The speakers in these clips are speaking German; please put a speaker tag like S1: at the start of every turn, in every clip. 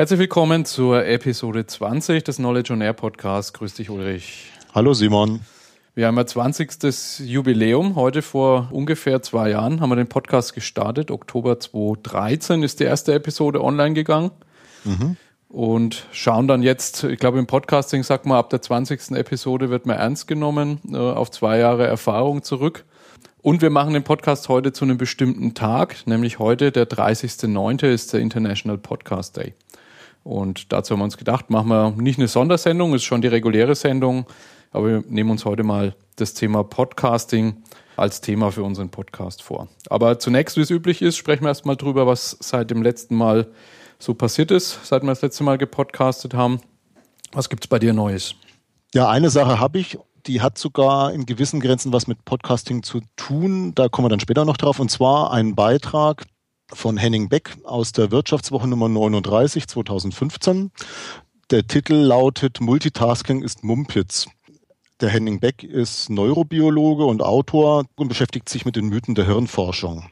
S1: Herzlich willkommen zur Episode 20 des Knowledge on Air Podcasts. Grüß dich, Ulrich.
S2: Hallo, Simon.
S1: Wir haben ja 20. Jubiläum. Heute vor ungefähr zwei Jahren haben wir den Podcast gestartet. Oktober 2013 ist die erste Episode online gegangen. Mhm. Und schauen dann jetzt, ich glaube im Podcasting sagt man, ab der 20. Episode wird man ernst genommen, äh, auf zwei Jahre Erfahrung zurück. Und wir machen den Podcast heute zu einem bestimmten Tag, nämlich heute, der 30.09. ist der International Podcast Day. Und dazu haben wir uns gedacht, machen wir nicht eine Sondersendung, ist schon die reguläre Sendung, aber wir nehmen uns heute mal das Thema Podcasting als Thema für unseren Podcast vor. Aber zunächst, wie es üblich ist, sprechen wir erstmal drüber, was seit dem letzten Mal so passiert ist, seit wir das letzte Mal gepodcastet haben. Was gibt es bei dir Neues?
S2: Ja, eine Sache habe ich, die hat sogar in gewissen Grenzen was mit Podcasting zu tun. Da kommen wir dann später noch drauf. Und zwar ein Beitrag, von Henning Beck aus der Wirtschaftswoche Nummer 39 2015. Der Titel lautet Multitasking ist Mumpitz. Der Henning Beck ist Neurobiologe und Autor und beschäftigt sich mit den Mythen der Hirnforschung.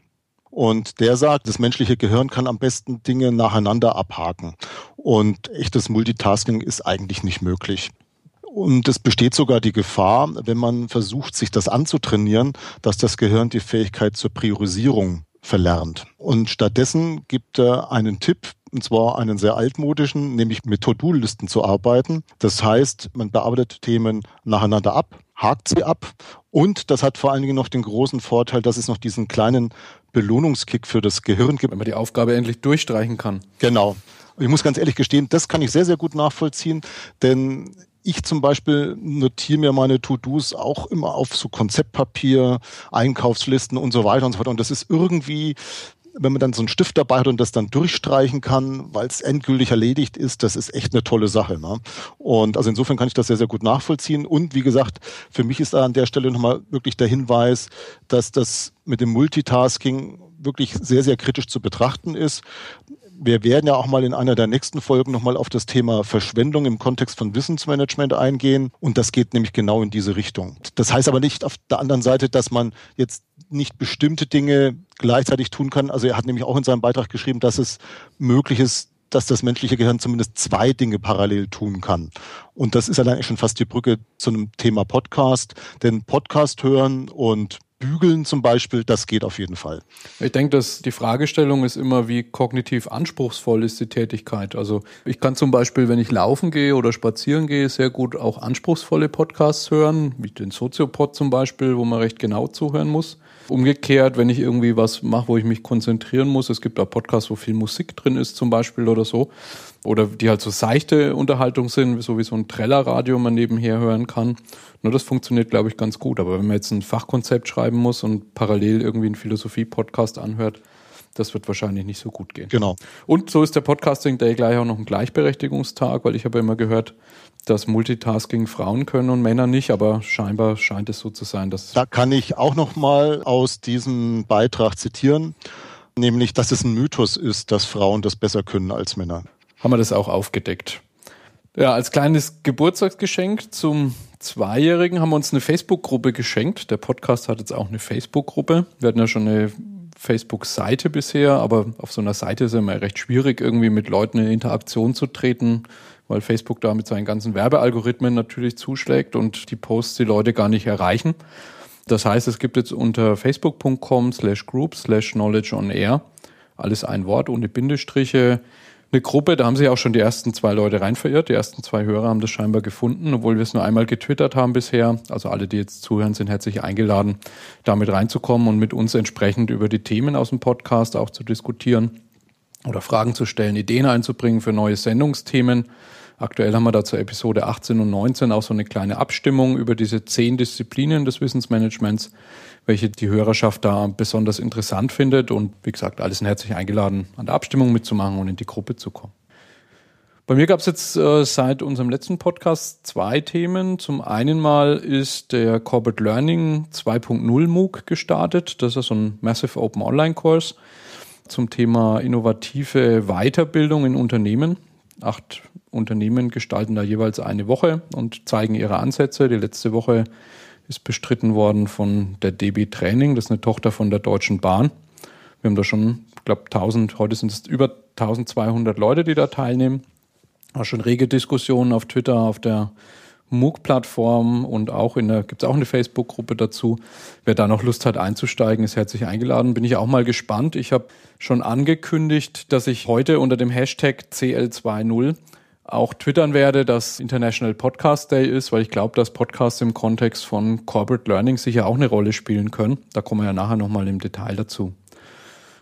S2: Und der sagt, das menschliche Gehirn kann am besten Dinge nacheinander abhaken. Und echtes Multitasking ist eigentlich nicht möglich. Und es besteht sogar die Gefahr, wenn man versucht, sich das anzutrainieren, dass das Gehirn die Fähigkeit zur Priorisierung verlernt. Und stattdessen gibt er einen Tipp, und zwar einen sehr altmodischen, nämlich mit To-Do-Listen zu arbeiten. Das heißt, man bearbeitet Themen nacheinander ab, hakt sie ab und das hat vor allen Dingen noch den großen Vorteil, dass es noch diesen kleinen Belohnungskick für das Gehirn gibt.
S1: Wenn man die Aufgabe endlich durchstreichen kann.
S2: Genau. Ich muss ganz ehrlich gestehen, das kann ich sehr, sehr gut nachvollziehen, denn ich zum Beispiel notiere mir meine To-Dos auch immer auf so Konzeptpapier, Einkaufslisten und so weiter und so weiter. Und das ist irgendwie, wenn man dann so einen Stift dabei hat und das dann durchstreichen kann, weil es endgültig erledigt ist, das ist echt eine tolle Sache. Ne? Und also insofern kann ich das sehr, sehr gut nachvollziehen. Und wie gesagt, für mich ist da an der Stelle nochmal wirklich der Hinweis, dass das mit dem Multitasking wirklich sehr, sehr kritisch zu betrachten ist wir werden ja auch mal in einer der nächsten Folgen nochmal auf das Thema Verschwendung im Kontext von Wissensmanagement eingehen. Und das geht nämlich genau in diese Richtung. Das heißt aber nicht auf der anderen Seite, dass man jetzt nicht bestimmte Dinge gleichzeitig tun kann. Also er hat nämlich auch in seinem Beitrag geschrieben, dass es möglich ist, dass das menschliche Gehirn zumindest zwei Dinge parallel tun kann. Und das ist allein schon fast die Brücke zu einem Thema Podcast. Denn Podcast hören und Bügeln zum Beispiel, das geht auf jeden Fall.
S1: Ich denke, dass die Fragestellung ist immer, wie kognitiv anspruchsvoll ist die Tätigkeit. Also ich kann zum Beispiel, wenn ich laufen gehe oder spazieren gehe, sehr gut auch anspruchsvolle Podcasts hören, wie den Soziopod zum Beispiel, wo man recht genau zuhören muss. Umgekehrt, wenn ich irgendwie was mache, wo ich mich konzentrieren muss, es gibt auch Podcasts, wo viel Musik drin ist zum Beispiel oder so, oder die halt so seichte Unterhaltung sind, so wie so ein Treller-Radio man nebenher hören kann. Nur das funktioniert, glaube ich, ganz gut. Aber wenn man jetzt ein Fachkonzept schreiben muss und parallel irgendwie einen Philosophie-Podcast anhört, das wird wahrscheinlich nicht so gut gehen.
S2: Genau.
S1: Und so ist der Podcasting Day gleich auch noch ein Gleichberechtigungstag, weil ich habe immer gehört, dass Multitasking Frauen können und Männer nicht, aber scheinbar scheint es so zu sein, dass
S2: Da kann ich auch noch mal aus diesem Beitrag zitieren, nämlich dass es ein Mythos ist, dass Frauen das besser können als Männer
S1: haben wir das auch aufgedeckt. Ja, als kleines Geburtstagsgeschenk zum Zweijährigen haben wir uns eine Facebook-Gruppe geschenkt. Der Podcast hat jetzt auch eine Facebook-Gruppe. Wir hatten ja schon eine Facebook-Seite bisher, aber auf so einer Seite ist es immer recht schwierig, irgendwie mit Leuten in Interaktion zu treten, weil Facebook da mit seinen ganzen Werbealgorithmen natürlich zuschlägt und die Posts die Leute gar nicht erreichen. Das heißt, es gibt jetzt unter facebook.com slash group slash knowledge on air alles ein Wort ohne Bindestriche eine Gruppe, da haben sich auch schon die ersten zwei Leute rein verirrt. Die ersten zwei Hörer haben das scheinbar gefunden, obwohl wir es nur einmal getwittert haben bisher. Also alle, die jetzt zuhören, sind herzlich eingeladen, damit reinzukommen und mit uns entsprechend über die Themen aus dem Podcast auch zu diskutieren oder Fragen zu stellen, Ideen einzubringen für neue Sendungsthemen. Aktuell haben wir da zur Episode 18 und 19 auch so eine kleine Abstimmung über diese zehn Disziplinen des Wissensmanagements, welche die Hörerschaft da besonders interessant findet. Und wie gesagt, alle sind herzlich eingeladen, an der Abstimmung mitzumachen und in die Gruppe zu kommen. Bei mir gab es jetzt äh, seit unserem letzten Podcast zwei Themen. Zum einen mal ist der Corporate Learning 2.0 MOOC gestartet. Das ist so ein Massive Open Online Kurs zum Thema innovative Weiterbildung in Unternehmen. Acht Unternehmen gestalten da jeweils eine Woche und zeigen ihre Ansätze. Die letzte Woche ist bestritten worden von der DB Training, das ist eine Tochter von der Deutschen Bahn. Wir haben da schon, ich glaube, 1000, heute sind es über 1200 Leute, die da teilnehmen. War schon rege Diskussionen auf Twitter, auf der MOOC-Plattform und auch in der, gibt es auch eine Facebook-Gruppe dazu. Wer da noch Lust hat einzusteigen, ist herzlich eingeladen. Bin ich auch mal gespannt. Ich habe schon angekündigt, dass ich heute unter dem Hashtag CL20 auch twittern werde, dass International Podcast Day ist, weil ich glaube, dass Podcasts im Kontext von Corporate Learning sicher auch eine Rolle spielen können. Da kommen wir ja nachher nochmal im Detail dazu.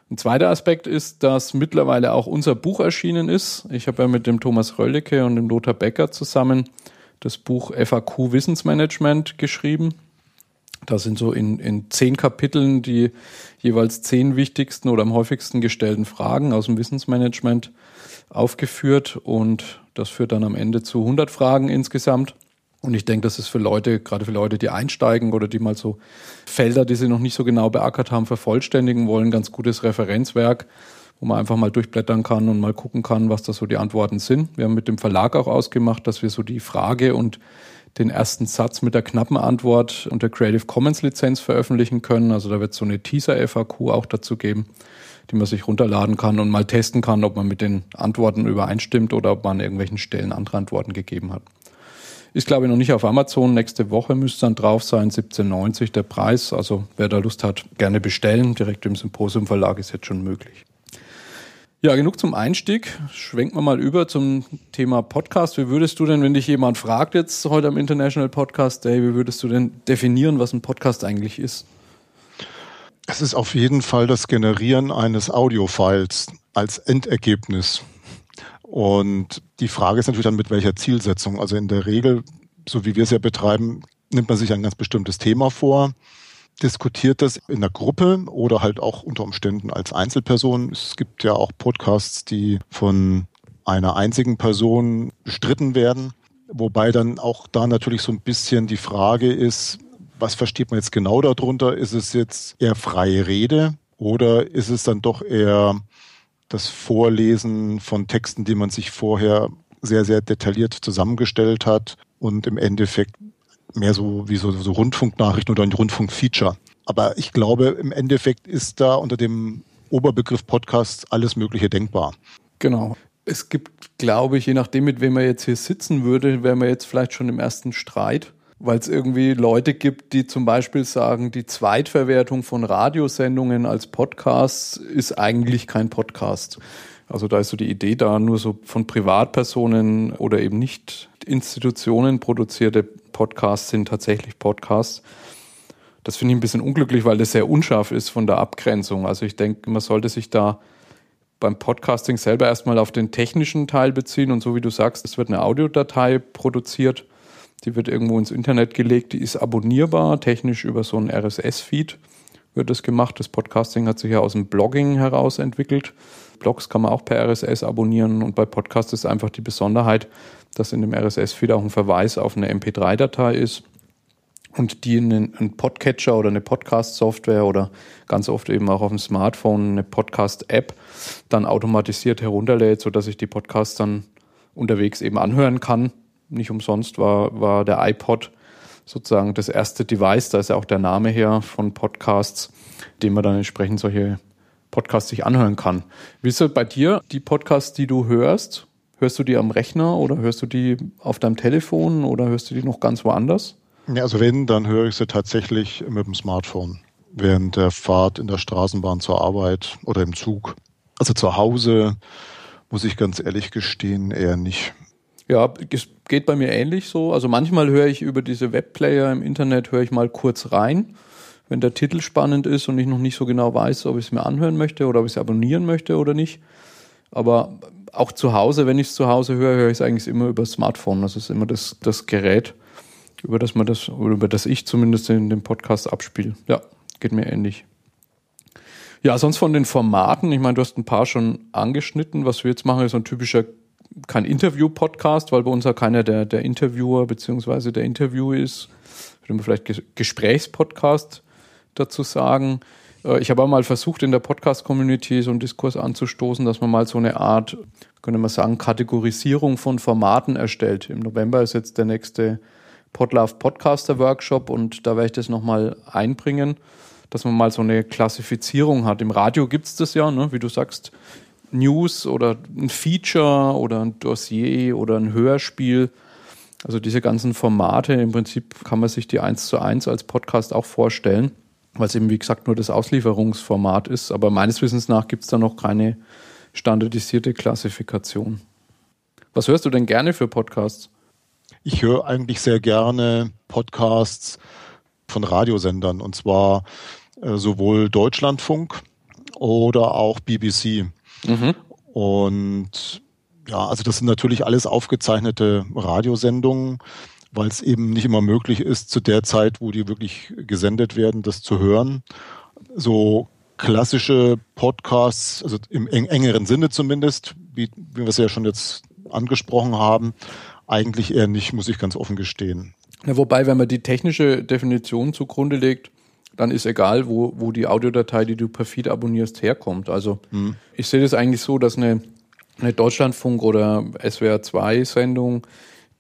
S1: Ein zweiter Aspekt ist, dass mittlerweile auch unser Buch erschienen ist. Ich habe ja mit dem Thomas Röllecke und dem Lothar Becker zusammen das Buch FAQ Wissensmanagement geschrieben. Da sind so in, in zehn Kapiteln die jeweils zehn wichtigsten oder am häufigsten gestellten Fragen aus dem Wissensmanagement aufgeführt und das führt dann am Ende zu 100 Fragen insgesamt. Und ich denke, das ist für Leute, gerade für Leute, die einsteigen oder die mal so Felder, die sie noch nicht so genau beackert haben, vervollständigen wollen, ganz gutes Referenzwerk, wo man einfach mal durchblättern kann und mal gucken kann, was da so die Antworten sind. Wir haben mit dem Verlag auch ausgemacht, dass wir so die Frage und den ersten Satz mit der knappen Antwort unter Creative Commons Lizenz veröffentlichen können. Also da wird so eine Teaser-FAQ auch dazu geben, die man sich runterladen kann und mal testen kann, ob man mit den Antworten übereinstimmt oder ob man an irgendwelchen Stellen andere Antworten gegeben hat. Ist, glaube ich, noch nicht auf Amazon. Nächste Woche müsste dann drauf sein, 17,90 der Preis. Also wer da Lust hat, gerne bestellen. Direkt im Symposium Verlag ist jetzt schon möglich. Ja, genug zum Einstieg. Schwenken wir mal über zum Thema Podcast. Wie würdest du denn, wenn dich jemand fragt jetzt heute am International Podcast Day, wie würdest du denn definieren, was ein Podcast eigentlich ist?
S2: Es ist auf jeden Fall das Generieren eines Audiofiles als Endergebnis. Und die Frage ist natürlich dann, mit welcher Zielsetzung. Also in der Regel, so wie wir es ja betreiben, nimmt man sich ein ganz bestimmtes Thema vor diskutiert das in der Gruppe oder halt auch unter Umständen als Einzelperson. Es gibt ja auch Podcasts, die von einer einzigen Person bestritten werden, wobei dann auch da natürlich so ein bisschen die Frage ist, was versteht man jetzt genau darunter? Ist es jetzt eher freie Rede oder ist es dann doch eher das Vorlesen von Texten, die man sich vorher sehr, sehr detailliert zusammengestellt hat und im Endeffekt mehr so wie so, so Rundfunknachrichten oder ein Rundfunkfeature. Aber ich glaube, im Endeffekt ist da unter dem Oberbegriff Podcast alles Mögliche denkbar.
S1: Genau. Es gibt, glaube ich, je nachdem, mit wem man jetzt hier sitzen würde, wären wir jetzt vielleicht schon im ersten Streit, weil es irgendwie Leute gibt, die zum Beispiel sagen, die Zweitverwertung von Radiosendungen als Podcast ist eigentlich kein Podcast. Also da ist so die Idee da, nur so von Privatpersonen oder eben nicht Institutionen produzierte Podcasts sind tatsächlich Podcasts. Das finde ich ein bisschen unglücklich, weil das sehr unscharf ist von der Abgrenzung. Also ich denke, man sollte sich da beim Podcasting selber erstmal auf den technischen Teil beziehen und so wie du sagst, es wird eine Audiodatei produziert, die wird irgendwo ins Internet gelegt, die ist abonnierbar, technisch über so einen RSS-Feed wird das gemacht. Das Podcasting hat sich ja aus dem Blogging heraus entwickelt. Blogs kann man auch per RSS abonnieren und bei Podcast ist einfach die Besonderheit, dass in dem RSS-Feed auch ein Verweis auf eine MP3-Datei ist und die einen Podcatcher oder eine Podcast-Software oder ganz oft eben auch auf dem Smartphone eine Podcast-App dann automatisiert herunterlädt, sodass ich die Podcasts dann unterwegs eben anhören kann. Nicht umsonst war, war der iPod sozusagen das erste Device, da ist ja auch der Name her von Podcasts, dem man dann entsprechend solche Podcasts sich anhören kann. Wie ist es bei dir, die Podcasts, die du hörst? Hörst du die am Rechner oder hörst du die auf deinem Telefon oder hörst du die noch ganz woanders?
S2: Ja, also wenn, dann höre ich sie tatsächlich mit dem Smartphone. Während der Fahrt in der Straßenbahn zur Arbeit oder im Zug. Also zu Hause, muss ich ganz ehrlich gestehen, eher nicht.
S1: Ja, es geht bei mir ähnlich so. Also manchmal höre ich über diese Webplayer im Internet, höre ich mal kurz rein, wenn der Titel spannend ist und ich noch nicht so genau weiß, ob ich es mir anhören möchte oder ob ich es abonnieren möchte oder nicht. Aber auch zu Hause, wenn ich es zu Hause höre, höre ich es eigentlich immer über das Smartphone. Das ist immer das, das Gerät, über das man das, über das ich zumindest in dem Podcast abspiele. Ja, geht mir ähnlich. Ja, sonst von den Formaten, ich meine, du hast ein paar schon angeschnitten. Was wir jetzt machen, ist so ein typischer, kein Interview-Podcast, weil bei uns ja keiner der, der Interviewer beziehungsweise der Interview ist. Würde man vielleicht Gesprächspodcast dazu sagen. Äh, ich habe auch mal versucht, in der Podcast-Community so einen Diskurs anzustoßen, dass man mal so eine Art, könnte man sagen, Kategorisierung von Formaten erstellt. Im November ist jetzt der nächste Podlove Podcaster Workshop und da werde ich das nochmal einbringen, dass man mal so eine Klassifizierung hat. Im Radio gibt es das ja, ne? wie du sagst, News oder ein Feature oder ein Dossier oder ein Hörspiel. Also diese ganzen Formate, im Prinzip kann man sich die eins zu eins als Podcast auch vorstellen, weil es eben, wie gesagt, nur das Auslieferungsformat ist. Aber meines Wissens nach gibt es da noch keine standardisierte Klassifikation. Was hörst du denn gerne für Podcasts?
S2: Ich höre eigentlich sehr gerne Podcasts von Radiosendern und zwar äh, sowohl Deutschlandfunk oder auch BBC. Mhm. Und ja, also das sind natürlich alles aufgezeichnete Radiosendungen, weil es eben nicht immer möglich ist, zu der Zeit, wo die wirklich gesendet werden, das zu hören. So klassische Podcasts, also im engeren Sinne zumindest, wie, wie wir es ja schon jetzt angesprochen haben, eigentlich eher nicht, muss ich ganz offen gestehen.
S1: Ja, wobei, wenn man die technische Definition zugrunde legt, dann ist egal, wo, wo die Audiodatei, die du per Feed abonnierst, herkommt. Also hm. ich sehe das eigentlich so, dass eine, eine Deutschlandfunk- oder SWR2-Sendung,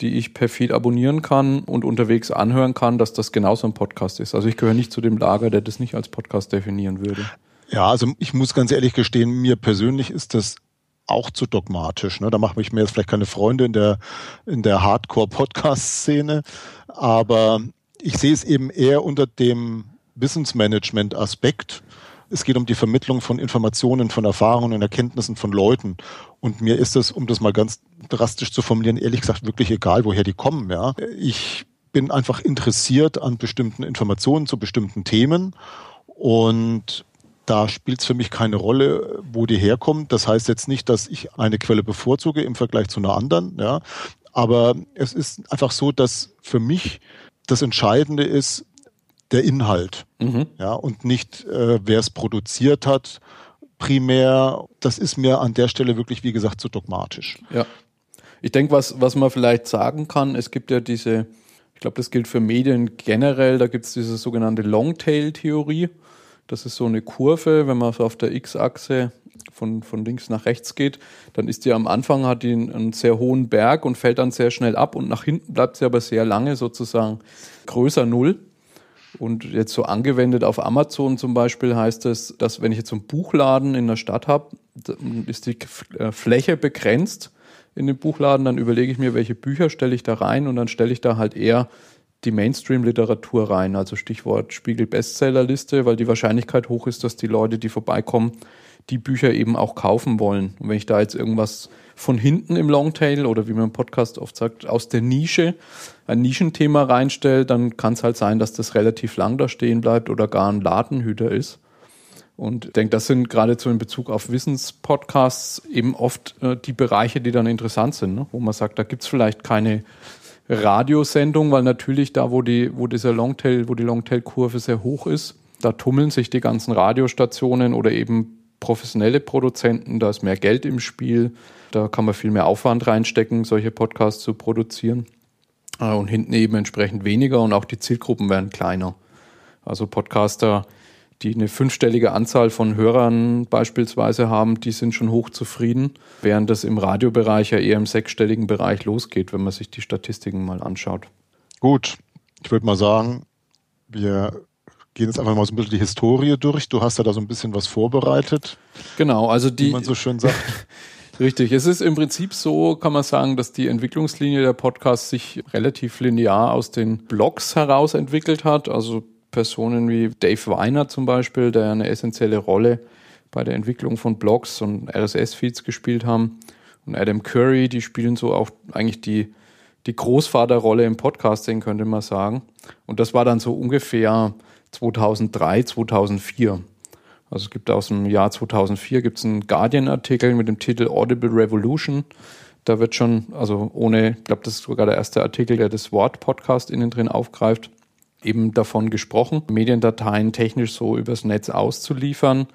S1: die ich per Feed abonnieren kann und unterwegs anhören kann, dass das genauso ein Podcast ist. Also ich gehöre nicht zu dem Lager, der das nicht als Podcast definieren würde.
S2: Ja, also ich muss ganz ehrlich gestehen, mir persönlich ist das auch zu dogmatisch. Ne? Da mache ich mir jetzt vielleicht keine Freunde in der, in der Hardcore-Podcast-Szene, aber ich sehe es eben eher unter dem Wissensmanagement-Aspekt. Es geht um die Vermittlung von Informationen, von Erfahrungen und Erkenntnissen von Leuten. Und mir ist es, um das mal ganz drastisch zu formulieren, ehrlich gesagt wirklich egal, woher die kommen. Ja, ich bin einfach interessiert an bestimmten Informationen zu bestimmten Themen und da spielt es für mich keine Rolle, wo die herkommt. Das heißt jetzt nicht, dass ich eine Quelle bevorzuge im Vergleich zu einer anderen. Ja. Aber es ist einfach so, dass für mich das Entscheidende ist der Inhalt. Mhm. Ja, und nicht, äh, wer es produziert hat. Primär, das ist mir an der Stelle wirklich, wie gesagt, zu dogmatisch.
S1: Ja. Ich denke, was, was man vielleicht sagen kann, es gibt ja diese, ich glaube, das gilt für Medien generell, da gibt es diese sogenannte Longtail-Theorie. Das ist so eine Kurve, wenn man so auf der X-Achse von, von links nach rechts geht, dann ist die am Anfang, hat die einen, einen, sehr hohen Berg und fällt dann sehr schnell ab und nach hinten bleibt sie aber sehr lange sozusagen größer Null. Und jetzt so angewendet auf Amazon zum Beispiel heißt es, dass wenn ich jetzt einen Buchladen in der Stadt habe, ist die äh, Fläche begrenzt in dem Buchladen, dann überlege ich mir, welche Bücher stelle ich da rein? Und dann stelle ich da halt eher die Mainstream-Literatur rein, also Stichwort Spiegel-Bestsellerliste, weil die Wahrscheinlichkeit hoch ist, dass die Leute, die vorbeikommen, die Bücher eben auch kaufen wollen. Und wenn ich da jetzt irgendwas von hinten im Longtail oder wie man im Podcast oft sagt, aus der Nische ein Nischenthema reinstelle, dann kann es halt sein, dass das relativ lang da stehen bleibt oder gar ein Ladenhüter ist. Und ich denke, das sind geradezu in Bezug auf Wissenspodcasts eben oft äh, die Bereiche, die dann interessant sind, ne? wo man sagt, da gibt's vielleicht keine Radiosendung, weil natürlich da, wo die, wo dieser Longtail, wo die Longtail-Kurve sehr hoch ist, da tummeln sich die ganzen Radiostationen oder eben professionelle Produzenten, da ist mehr Geld im Spiel, da kann man viel mehr Aufwand reinstecken, solche Podcasts zu produzieren. Äh, und hinten eben entsprechend weniger und auch die Zielgruppen werden kleiner. Also Podcaster, die eine fünfstellige Anzahl von Hörern beispielsweise haben, die sind schon hochzufrieden, während das im Radiobereich ja eher im sechsstelligen Bereich losgeht, wenn man sich die Statistiken mal anschaut.
S2: Gut, ich würde mal sagen, wir gehen jetzt einfach mal so ein bisschen die Historie durch. Du hast ja da so ein bisschen was vorbereitet.
S1: Genau, also die.
S2: Wie man so schön sagt.
S1: Richtig. Es ist im Prinzip so, kann man sagen, dass die Entwicklungslinie der Podcasts sich relativ linear aus den Blogs heraus entwickelt hat. Also Personen wie Dave Weiner zum Beispiel, der eine essentielle Rolle bei der Entwicklung von Blogs und RSS-Feeds gespielt haben. Und Adam Curry, die spielen so auch eigentlich die, die Großvaterrolle im Podcasting, könnte man sagen. Und das war dann so ungefähr 2003, 2004. Also es gibt aus dem Jahr 2004 gibt es einen Guardian-Artikel mit dem Titel Audible Revolution. Da wird schon, also ohne, ich glaube, das ist sogar der erste Artikel, der das Wort Podcast innen drin aufgreift, eben davon gesprochen, Mediendateien technisch so übers Netz auszuliefern.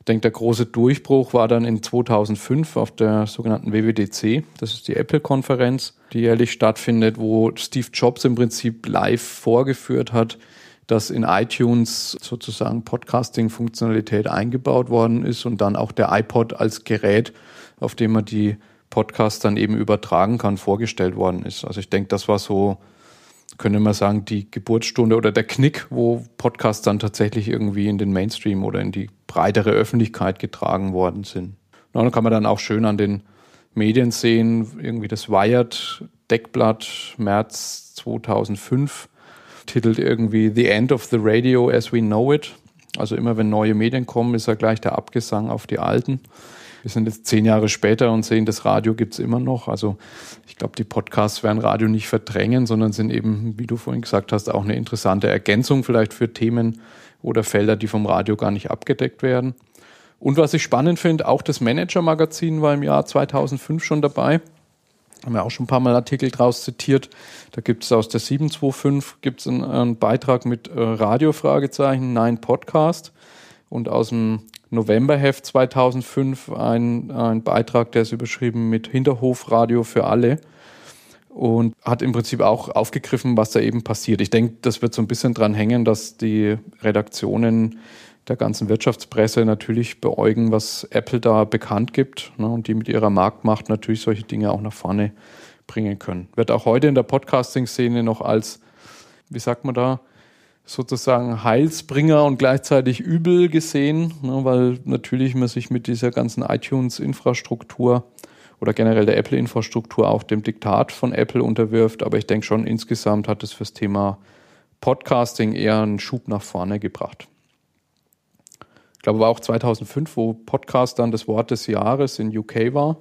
S1: Ich denke, der große Durchbruch war dann in 2005 auf der sogenannten WWDC. Das ist die Apple-Konferenz, die jährlich stattfindet, wo Steve Jobs im Prinzip live vorgeführt hat, dass in iTunes sozusagen Podcasting-Funktionalität eingebaut worden ist und dann auch der iPod als Gerät, auf dem man die Podcasts dann eben übertragen kann, vorgestellt worden ist. Also ich denke, das war so, könnte man sagen, die Geburtsstunde oder der Knick, wo Podcasts dann tatsächlich irgendwie in den Mainstream oder in die breitere Öffentlichkeit getragen worden sind. Na, dann kann man dann auch schön an den Medien sehen, irgendwie das Wired Deckblatt März 2005 titelt irgendwie The End of the Radio as we know it. Also immer wenn neue Medien kommen, ist ja gleich der Abgesang auf die alten. Wir sind jetzt zehn Jahre später und sehen, das Radio gibt's immer noch. Also ich glaube, die Podcasts werden Radio nicht verdrängen, sondern sind eben, wie du vorhin gesagt hast, auch eine interessante Ergänzung vielleicht für Themen oder Felder, die vom Radio gar nicht abgedeckt werden. Und was ich spannend finde, auch das Manager-Magazin war im Jahr 2005 schon dabei. Haben wir auch schon ein paar Mal Artikel draus zitiert. Da gibt es aus der 725 gibt's einen, einen Beitrag mit äh, Radio-Fragezeichen, Nein Podcast. Und aus dem Novemberheft 2005 ein, ein Beitrag, der ist überschrieben mit Hinterhofradio für alle und hat im Prinzip auch aufgegriffen, was da eben passiert. Ich denke, das wird so ein bisschen dran hängen, dass die Redaktionen der ganzen Wirtschaftspresse natürlich beäugen, was Apple da bekannt gibt ne, und die mit ihrer Marktmacht natürlich solche Dinge auch nach vorne bringen können. Wird auch heute in der Podcasting-Szene noch als, wie sagt man da, sozusagen Heilsbringer und gleichzeitig übel gesehen, ne, weil natürlich man sich mit dieser ganzen iTunes-Infrastruktur oder generell der Apple-Infrastruktur auch dem Diktat von Apple unterwirft. Aber ich denke schon, insgesamt hat es fürs Thema Podcasting eher einen Schub nach vorne gebracht. Ich glaube, war auch 2005, wo Podcast dann das Wort des Jahres in UK war.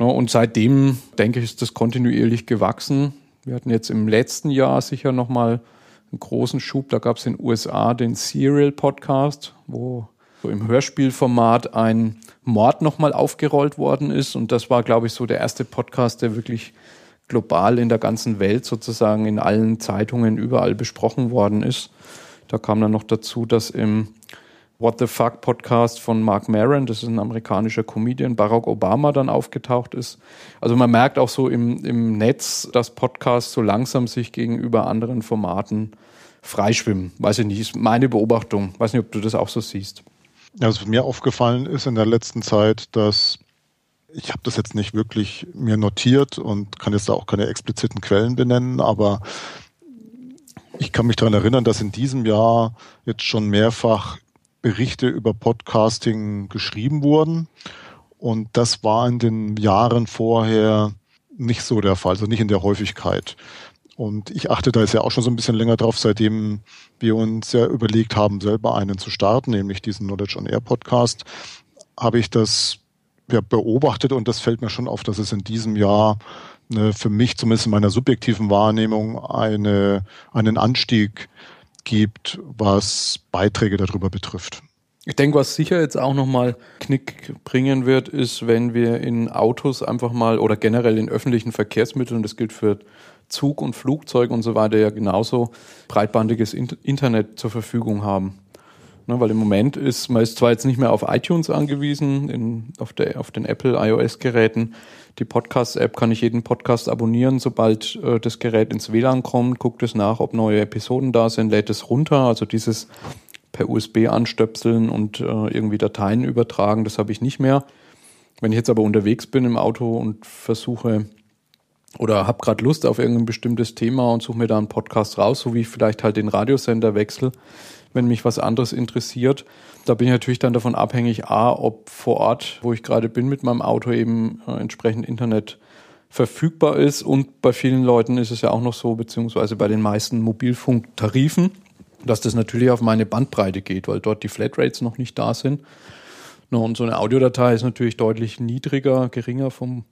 S1: Ne, und seitdem, denke ich, ist das kontinuierlich gewachsen. Wir hatten jetzt im letzten Jahr sicher nochmal einen großen Schub. Da gab es in den USA den Serial Podcast, wo so im Hörspielformat ein Mord nochmal aufgerollt worden ist. Und das war, glaube ich, so der erste Podcast, der wirklich global in der ganzen Welt sozusagen in allen Zeitungen überall besprochen worden ist. Da kam dann noch dazu, dass im What the Fuck Podcast von Mark Maron, das ist ein amerikanischer Comedian, Barack Obama dann aufgetaucht ist. Also man merkt auch so im, im Netz, dass Podcasts so langsam sich gegenüber anderen Formaten freischwimmen. Weiß ich nicht, ist meine Beobachtung. Weiß nicht, ob du das auch so siehst.
S2: Ja, was mir aufgefallen ist in der letzten Zeit, dass ich habe das jetzt nicht wirklich mir notiert und kann jetzt da auch keine expliziten Quellen benennen, aber ich kann mich daran erinnern, dass in diesem Jahr jetzt schon mehrfach Berichte über Podcasting geschrieben wurden. Und das war in den Jahren vorher nicht so der Fall, also nicht in der Häufigkeit. Und ich achte da jetzt ja auch schon so ein bisschen länger drauf, seitdem wir uns ja überlegt haben, selber einen zu starten, nämlich diesen Knowledge on Air Podcast, habe ich das ja, beobachtet und das fällt mir schon auf, dass es in diesem Jahr eine, für mich zumindest in meiner subjektiven Wahrnehmung eine, einen Anstieg gibt, was Beiträge darüber betrifft.
S1: Ich denke, was sicher jetzt auch nochmal Knick bringen wird, ist, wenn wir in Autos einfach mal oder generell in öffentlichen Verkehrsmitteln, das gilt für Zug und Flugzeug und so weiter, ja genauso breitbandiges Internet zur Verfügung haben. Ne, weil im Moment ist man ist zwar jetzt nicht mehr auf iTunes angewiesen, in, auf, der, auf den Apple iOS-Geräten. Die Podcast-App kann ich jeden Podcast abonnieren, sobald äh, das Gerät ins WLAN kommt, guckt es nach, ob neue Episoden da sind, lädt es runter. Also dieses per USB anstöpseln und äh, irgendwie Dateien übertragen, das habe ich nicht mehr. Wenn ich jetzt aber unterwegs bin im Auto und versuche oder habe gerade Lust auf irgendein bestimmtes Thema und suche mir da einen Podcast raus, so wie ich vielleicht halt den Radiosender wechsle, wenn mich was anderes interessiert. Da bin ich natürlich dann davon abhängig, a, ob vor Ort, wo ich gerade bin mit meinem Auto, eben äh, entsprechend Internet verfügbar ist. Und bei vielen Leuten ist es ja auch noch so, beziehungsweise bei den meisten Mobilfunktarifen, dass das natürlich auf meine Bandbreite geht, weil dort die Flatrates noch nicht da sind. Und so eine Audiodatei ist natürlich deutlich niedriger, geringer vom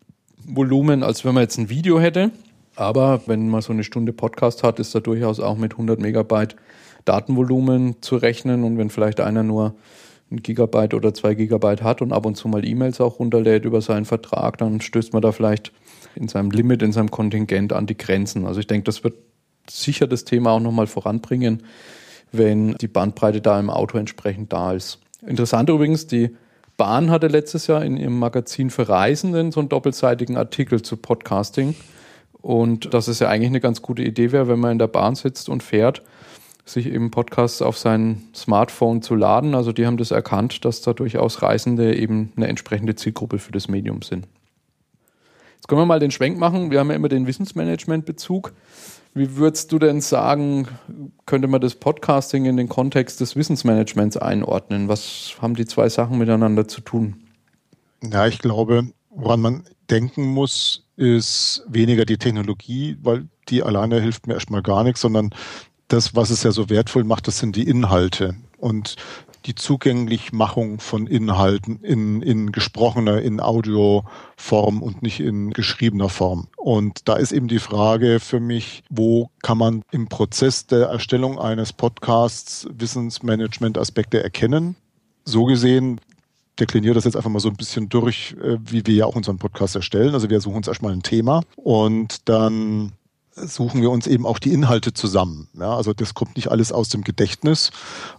S1: Volumen, als wenn man jetzt ein Video hätte. Aber wenn man so eine Stunde Podcast hat, ist da durchaus auch mit 100 Megabyte Datenvolumen zu rechnen. Und wenn vielleicht einer nur ein Gigabyte oder zwei Gigabyte hat und ab und zu mal E-Mails auch runterlädt über seinen Vertrag, dann stößt man da vielleicht in seinem Limit, in seinem Kontingent an die Grenzen. Also ich denke, das wird sicher das Thema auch nochmal voranbringen, wenn die Bandbreite da im Auto entsprechend da ist. Interessant übrigens, die Bahn hatte letztes Jahr in ihrem Magazin für Reisenden so einen doppelseitigen Artikel zu Podcasting. Und dass es ja eigentlich eine ganz gute Idee wäre, wenn man in der Bahn sitzt und fährt, sich eben Podcasts auf sein Smartphone zu laden. Also die haben das erkannt, dass da durchaus Reisende eben eine entsprechende Zielgruppe für das Medium sind. Jetzt können wir mal den Schwenk machen. Wir haben ja immer den Wissensmanagement-Bezug. Wie würdest du denn sagen, könnte man das Podcasting in den Kontext des Wissensmanagements einordnen? Was haben die zwei Sachen miteinander zu tun?
S2: Ja, ich glaube, woran man denken muss, ist weniger die Technologie, weil die alleine hilft mir erstmal gar nichts, sondern das, was es ja so wertvoll macht, das sind die Inhalte. Und die Zugänglichmachung von Inhalten in, in gesprochener, in Audioform und nicht in geschriebener Form. Und da ist eben die Frage für mich, wo kann man im Prozess der Erstellung eines Podcasts Wissensmanagement-Aspekte erkennen? So gesehen dekliniere das jetzt einfach mal so ein bisschen durch, äh, wie wir ja auch unseren Podcast erstellen. Also wir suchen uns erstmal ein Thema und dann suchen wir uns eben auch die Inhalte zusammen. Ja, also das kommt nicht alles aus dem Gedächtnis,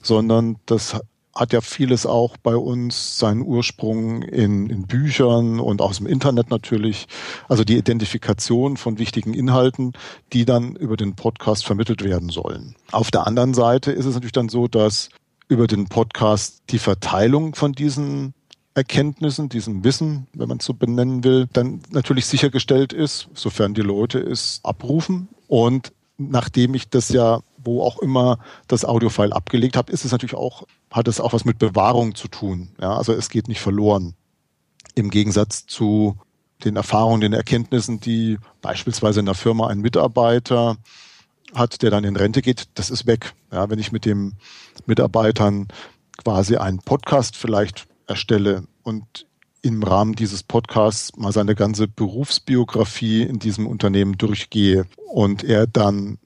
S2: sondern das hat ja vieles auch bei uns seinen Ursprung in, in Büchern und aus dem Internet natürlich. Also die Identifikation von wichtigen Inhalten, die dann über den Podcast vermittelt werden sollen. Auf der anderen Seite ist es natürlich dann so, dass über den Podcast die Verteilung von diesen Erkenntnissen, diesem Wissen, wenn man es so benennen will, dann natürlich sichergestellt ist, sofern die Leute es abrufen. Und nachdem ich das ja, wo auch immer das Audiofile abgelegt habe, ist es natürlich auch, hat es auch was mit Bewahrung zu tun. Ja, also es geht nicht verloren. Im Gegensatz zu den Erfahrungen, den Erkenntnissen, die beispielsweise in der Firma ein Mitarbeiter hat, der dann in Rente geht, das ist weg. Ja, wenn ich mit dem Mitarbeitern quasi einen Podcast vielleicht erstelle und im Rahmen dieses Podcasts mal seine ganze Berufsbiografie in diesem Unternehmen durchgehe und er dann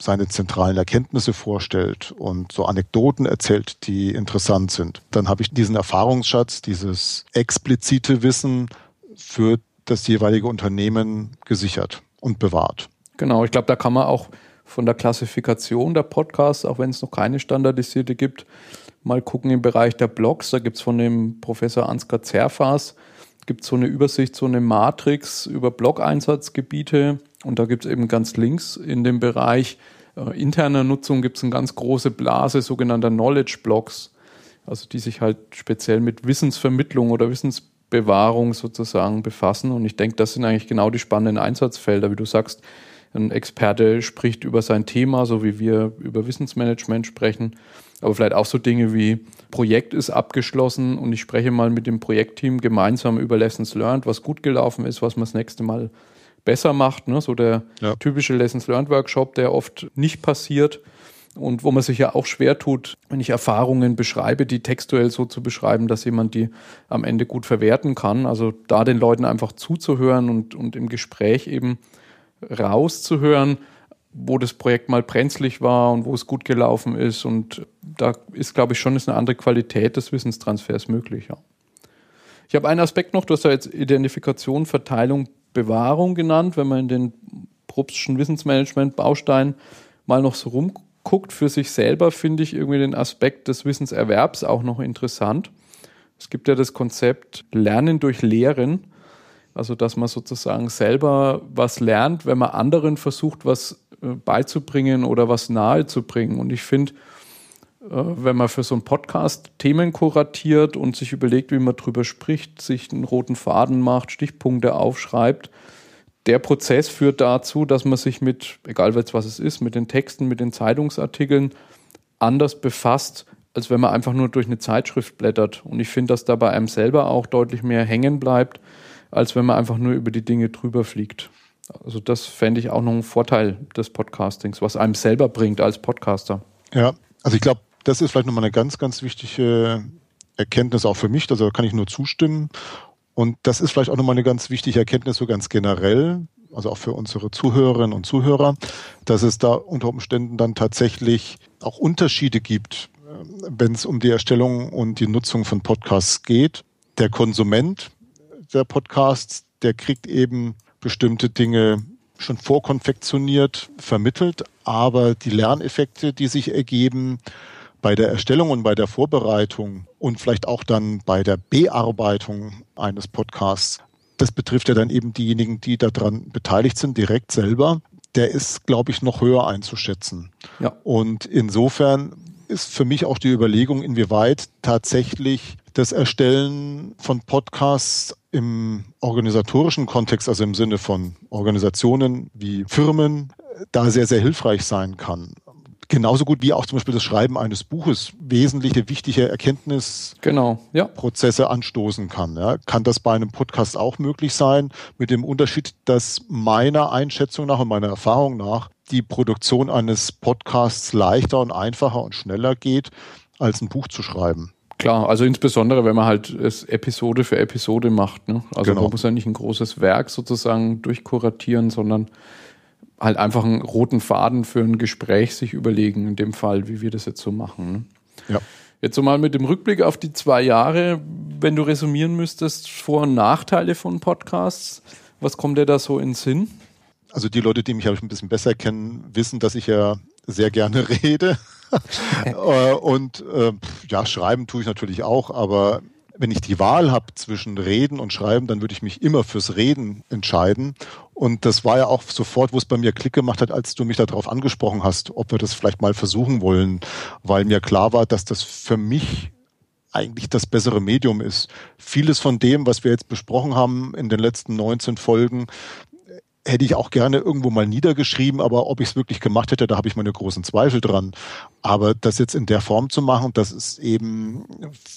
S2: seine zentralen Erkenntnisse vorstellt und so Anekdoten erzählt, die interessant sind, dann habe ich diesen Erfahrungsschatz, dieses explizite Wissen für das jeweilige Unternehmen gesichert und bewahrt.
S1: Genau, ich glaube, da kann man auch von der Klassifikation der Podcasts, auch wenn es noch keine standardisierte gibt, mal gucken im Bereich der Blogs. Da gibt es von dem Professor Ansgar Zerfas gibt so eine Übersicht, so eine Matrix über Blog-Einsatzgebiete. Und da gibt es eben ganz links in dem Bereich äh, interner Nutzung gibt es eine ganz große Blase sogenannter Knowledge Blogs, also die sich halt speziell mit Wissensvermittlung oder Wissensbewahrung sozusagen befassen. Und ich denke, das sind eigentlich genau die spannenden Einsatzfelder, wie du sagst. Ein Experte spricht über sein Thema, so wie wir über Wissensmanagement sprechen aber vielleicht auch so Dinge wie Projekt ist abgeschlossen und ich spreche mal mit dem Projektteam gemeinsam über Lessons Learned, was gut gelaufen ist, was man das nächste Mal besser macht. Ne? So der ja. typische Lessons Learned Workshop, der oft nicht passiert und wo man sich ja auch schwer tut, wenn ich Erfahrungen beschreibe, die textuell so zu beschreiben, dass jemand die am Ende gut verwerten kann. Also da den Leuten einfach zuzuhören und, und im Gespräch eben rauszuhören, wo das Projekt mal brenzlig war und wo es gut gelaufen ist. Und da ist, glaube ich, schon ist eine andere Qualität des Wissenstransfers möglich. Ja. Ich habe einen Aspekt noch, du hast ja jetzt Identifikation, Verteilung, Bewahrung genannt. Wenn man in den Probstschen Wissensmanagement-Baustein mal noch so rumguckt für sich selber, finde ich irgendwie den Aspekt des Wissenserwerbs auch noch interessant. Es gibt ja das Konzept Lernen durch Lehren. Also, dass man sozusagen selber was lernt, wenn man anderen versucht, was äh, beizubringen oder was nahezubringen. Und ich finde, äh, wenn man für so einen Podcast Themen kuratiert und sich überlegt, wie man drüber spricht, sich einen roten Faden macht, Stichpunkte aufschreibt, der Prozess führt dazu, dass man sich mit, egal was es ist, mit den Texten, mit den Zeitungsartikeln anders befasst, als wenn man einfach nur durch eine Zeitschrift blättert. Und ich finde, dass da bei einem selber auch deutlich mehr hängen bleibt, als wenn man einfach nur über die Dinge drüber fliegt. Also das fände ich auch noch ein Vorteil des Podcastings, was einem selber bringt als Podcaster.
S2: Ja, also ich glaube, das ist vielleicht nochmal eine ganz, ganz wichtige Erkenntnis auch für mich, also da kann ich nur zustimmen. Und das ist vielleicht auch nochmal eine ganz wichtige Erkenntnis so ganz generell, also auch für unsere Zuhörerinnen und Zuhörer, dass es da unter Umständen dann tatsächlich auch Unterschiede gibt, wenn es um die Erstellung und die Nutzung von Podcasts geht. Der Konsument der Podcasts, der kriegt eben bestimmte Dinge schon vorkonfektioniert vermittelt, aber die Lerneffekte, die sich ergeben bei der Erstellung und bei der Vorbereitung und vielleicht auch dann bei der Bearbeitung eines Podcasts, das betrifft ja dann eben diejenigen, die daran beteiligt sind, direkt selber. Der ist, glaube ich, noch höher einzuschätzen. Ja. Und insofern ist für mich auch die Überlegung, inwieweit tatsächlich das Erstellen von Podcasts im organisatorischen Kontext, also im Sinne von Organisationen wie Firmen, da sehr, sehr hilfreich sein kann. genauso gut wie auch zum Beispiel das Schreiben eines Buches wesentliche, wichtige Erkenntnisprozesse
S1: genau, ja.
S2: anstoßen kann. Ja. Kann das bei einem Podcast auch möglich sein, mit dem Unterschied, dass meiner Einschätzung nach und meiner Erfahrung nach die Produktion eines Podcasts leichter und einfacher und schneller geht, als ein Buch zu schreiben.
S1: Klar, also insbesondere, wenn man halt es Episode für Episode macht. Ne? Also genau. man muss ja nicht ein großes Werk sozusagen durchkuratieren, sondern halt einfach einen roten Faden für ein Gespräch sich überlegen, in dem Fall, wie wir das jetzt so machen. Ne? Ja. Jetzt so mal mit dem Rückblick auf die zwei Jahre, wenn du resümieren müsstest, Vor- und Nachteile von Podcasts, was kommt dir da so in Sinn?
S2: Also die Leute, die mich ein bisschen besser kennen, wissen, dass ich ja sehr gerne rede. Äh, und äh, ja, schreiben tue ich natürlich auch, aber wenn ich die Wahl habe zwischen Reden und Schreiben, dann würde ich mich immer fürs Reden entscheiden. Und das war ja auch sofort, wo es bei mir Klick gemacht hat, als du mich darauf angesprochen hast, ob wir das vielleicht mal versuchen wollen, weil mir klar war, dass das für mich eigentlich das bessere Medium ist. Vieles von dem, was wir jetzt besprochen haben in den letzten 19 Folgen, hätte ich auch gerne irgendwo mal niedergeschrieben, aber ob ich es wirklich gemacht hätte, da habe ich meine großen Zweifel dran. Aber das jetzt in der Form zu machen, das ist eben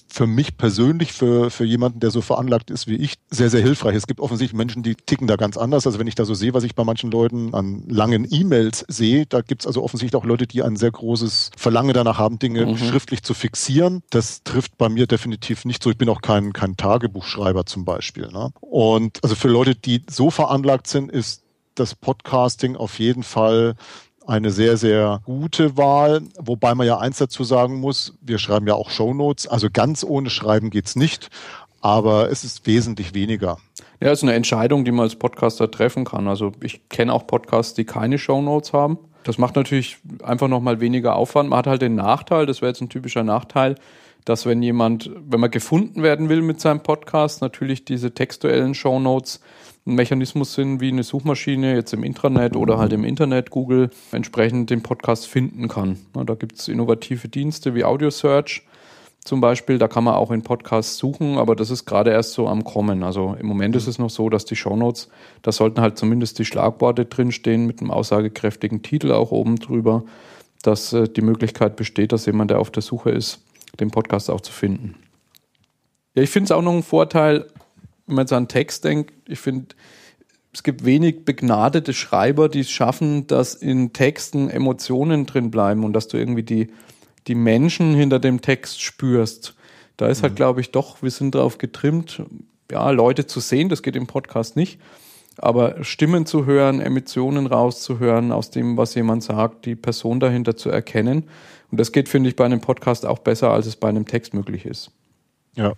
S2: für mich persönlich, für, für jemanden, der so veranlagt ist wie ich, sehr, sehr hilfreich. Es gibt offensichtlich Menschen, die ticken da ganz anders. Also wenn ich da so sehe, was ich bei manchen Leuten an langen E-Mails sehe, da gibt es also offensichtlich auch Leute, die ein sehr großes Verlangen danach haben, Dinge mhm. schriftlich zu fixieren. Das trifft bei mir definitiv nicht so. Ich bin auch kein, kein Tagebuchschreiber zum Beispiel. Ne? Und also für Leute, die so veranlagt sind, ist das Podcasting auf jeden Fall eine sehr, sehr gute Wahl, wobei man ja eins dazu sagen muss, wir schreiben ja auch Shownotes, also ganz ohne Schreiben geht's nicht, aber es ist wesentlich weniger.
S1: Ja, es ist eine Entscheidung, die man als Podcaster treffen kann. Also ich kenne auch Podcasts, die keine Shownotes haben. Das macht natürlich einfach nochmal weniger Aufwand. Man hat halt den Nachteil, das wäre jetzt ein typischer Nachteil, dass wenn jemand, wenn man gefunden werden will mit seinem Podcast, natürlich diese textuellen Shownotes Mechanismus sind, wie eine Suchmaschine jetzt im Intranet oder halt im Internet Google entsprechend den Podcast finden kann. Da gibt es innovative Dienste wie Audio Search zum Beispiel, da kann man auch in Podcasts suchen, aber das ist gerade erst so am Kommen. Also im Moment ist es noch so, dass die Shownotes, da sollten halt zumindest die Schlagworte drinstehen mit einem aussagekräftigen Titel auch oben drüber, dass äh, die Möglichkeit besteht, dass jemand, der auf der Suche ist, den Podcast auch zu finden. Ja, ich finde es auch noch ein Vorteil, wenn man jetzt an Text denkt, ich finde, es gibt wenig begnadete Schreiber, die es schaffen, dass in Texten Emotionen drin bleiben und dass du irgendwie die, die Menschen hinter dem Text spürst. Da ist halt, mhm. halt, glaube ich, doch, wir sind darauf getrimmt, ja, Leute zu sehen, das geht im Podcast nicht, aber Stimmen zu hören, Emotionen rauszuhören aus dem, was jemand sagt, die Person dahinter zu erkennen. Und das geht, finde ich, bei einem Podcast auch besser, als es bei einem Text möglich ist.
S2: Ja,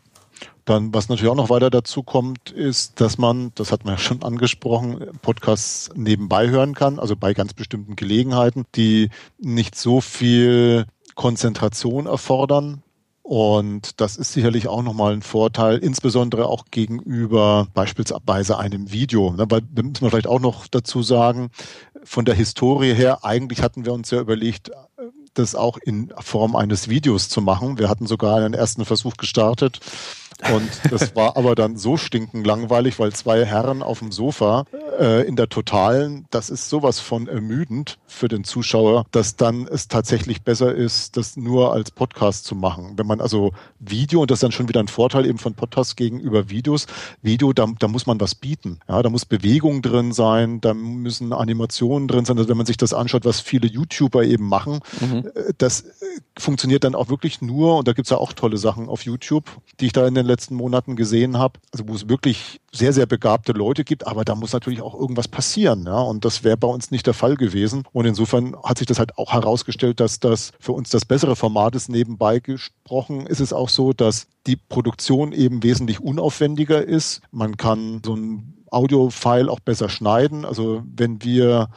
S2: dann, was natürlich auch noch weiter dazu kommt, ist, dass man, das hat man ja schon angesprochen, Podcasts nebenbei hören kann, also bei ganz bestimmten Gelegenheiten, die nicht so viel Konzentration erfordern. Und das ist sicherlich auch nochmal ein Vorteil, insbesondere auch gegenüber beispielsweise einem Video. Ne, weil, da muss man vielleicht auch noch dazu sagen, von der Historie her, eigentlich hatten wir uns ja überlegt, das auch in Form eines Videos zu machen. Wir hatten sogar einen ersten Versuch gestartet und das war aber dann so stinkend langweilig, weil zwei Herren auf dem Sofa äh, in der Totalen, das ist sowas von ermüdend für den Zuschauer, dass dann es tatsächlich besser ist, das nur als Podcast zu machen. Wenn man also Video, und das ist dann schon wieder ein Vorteil eben von Podcasts gegenüber Videos, Video, da, da muss man was bieten. Ja, da muss Bewegung drin sein, da müssen Animationen drin sein. Also wenn man sich das anschaut, was viele YouTuber eben machen, mhm. Äh, das äh, funktioniert dann auch wirklich nur, und da gibt's ja auch tolle Sachen auf YouTube, die ich da in den letzten Monaten gesehen habe, also wo es wirklich sehr, sehr begabte Leute gibt, aber da muss natürlich auch irgendwas passieren. Ja? Und das wäre bei uns nicht der Fall gewesen. Und insofern hat sich das halt auch herausgestellt, dass das für uns das bessere Format ist. Nebenbei gesprochen ist es auch so, dass die Produktion eben wesentlich unaufwendiger ist. Man kann so ein Audio-File auch besser schneiden. Also wenn wir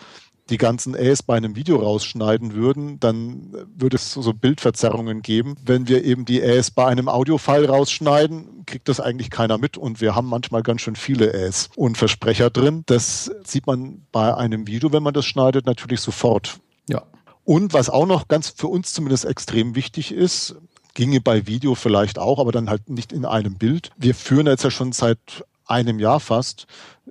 S2: die ganzen Äs bei einem Video rausschneiden würden, dann würde es so Bildverzerrungen geben. Wenn wir eben die Äs bei einem Audiofile rausschneiden, kriegt das eigentlich keiner mit und wir haben manchmal ganz schön viele Äs und Versprecher drin. Das sieht man bei einem Video, wenn man das schneidet, natürlich sofort.
S1: Ja.
S2: Und was auch noch ganz für uns zumindest extrem wichtig ist, ginge bei Video vielleicht auch, aber dann halt nicht in einem Bild. Wir führen jetzt ja schon seit einem Jahr fast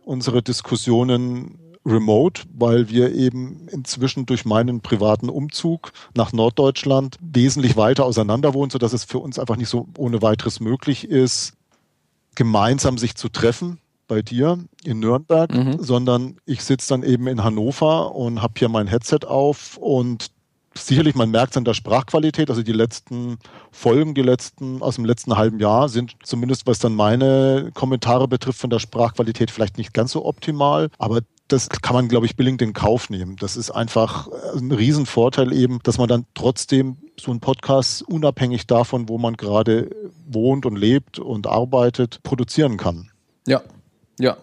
S2: unsere Diskussionen remote, weil wir eben inzwischen durch meinen privaten Umzug nach Norddeutschland wesentlich weiter auseinander wohnen, sodass es für uns einfach nicht so ohne weiteres möglich ist, gemeinsam sich zu treffen bei dir in Nürnberg, mhm. sondern ich sitze dann eben in Hannover und habe hier mein Headset auf und sicherlich, man merkt es an der Sprachqualität, also die letzten Folgen, die letzten aus dem letzten halben Jahr sind zumindest was dann meine Kommentare betrifft von der Sprachqualität vielleicht nicht ganz so optimal, aber das kann man, glaube ich, billig in Kauf nehmen. Das ist einfach ein Riesenvorteil eben, dass man dann trotzdem so einen Podcast unabhängig davon, wo man gerade wohnt und lebt und arbeitet, produzieren kann.
S1: Ja, ja,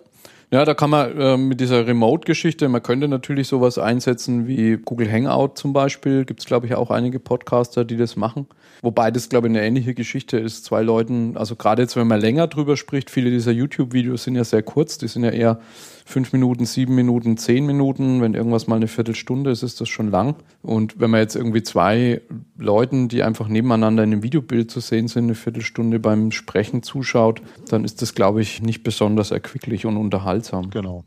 S1: ja, da kann man äh, mit dieser Remote-Geschichte, man könnte natürlich sowas einsetzen wie Google Hangout zum Beispiel. Gibt es, glaube ich, auch einige Podcaster, die das machen. Wobei das, glaube ich, eine ähnliche Geschichte ist. Zwei Leuten, also gerade jetzt, wenn man länger drüber spricht, viele dieser YouTube-Videos sind ja sehr kurz, die sind ja eher fünf Minuten, sieben Minuten, zehn Minuten. Wenn irgendwas mal eine Viertelstunde ist, ist das schon lang. Und wenn man jetzt irgendwie zwei Leuten, die einfach nebeneinander in einem Videobild zu sehen sind, eine Viertelstunde beim Sprechen zuschaut, dann ist das, glaube ich, nicht besonders erquicklich und unterhaltsam.
S2: Genau.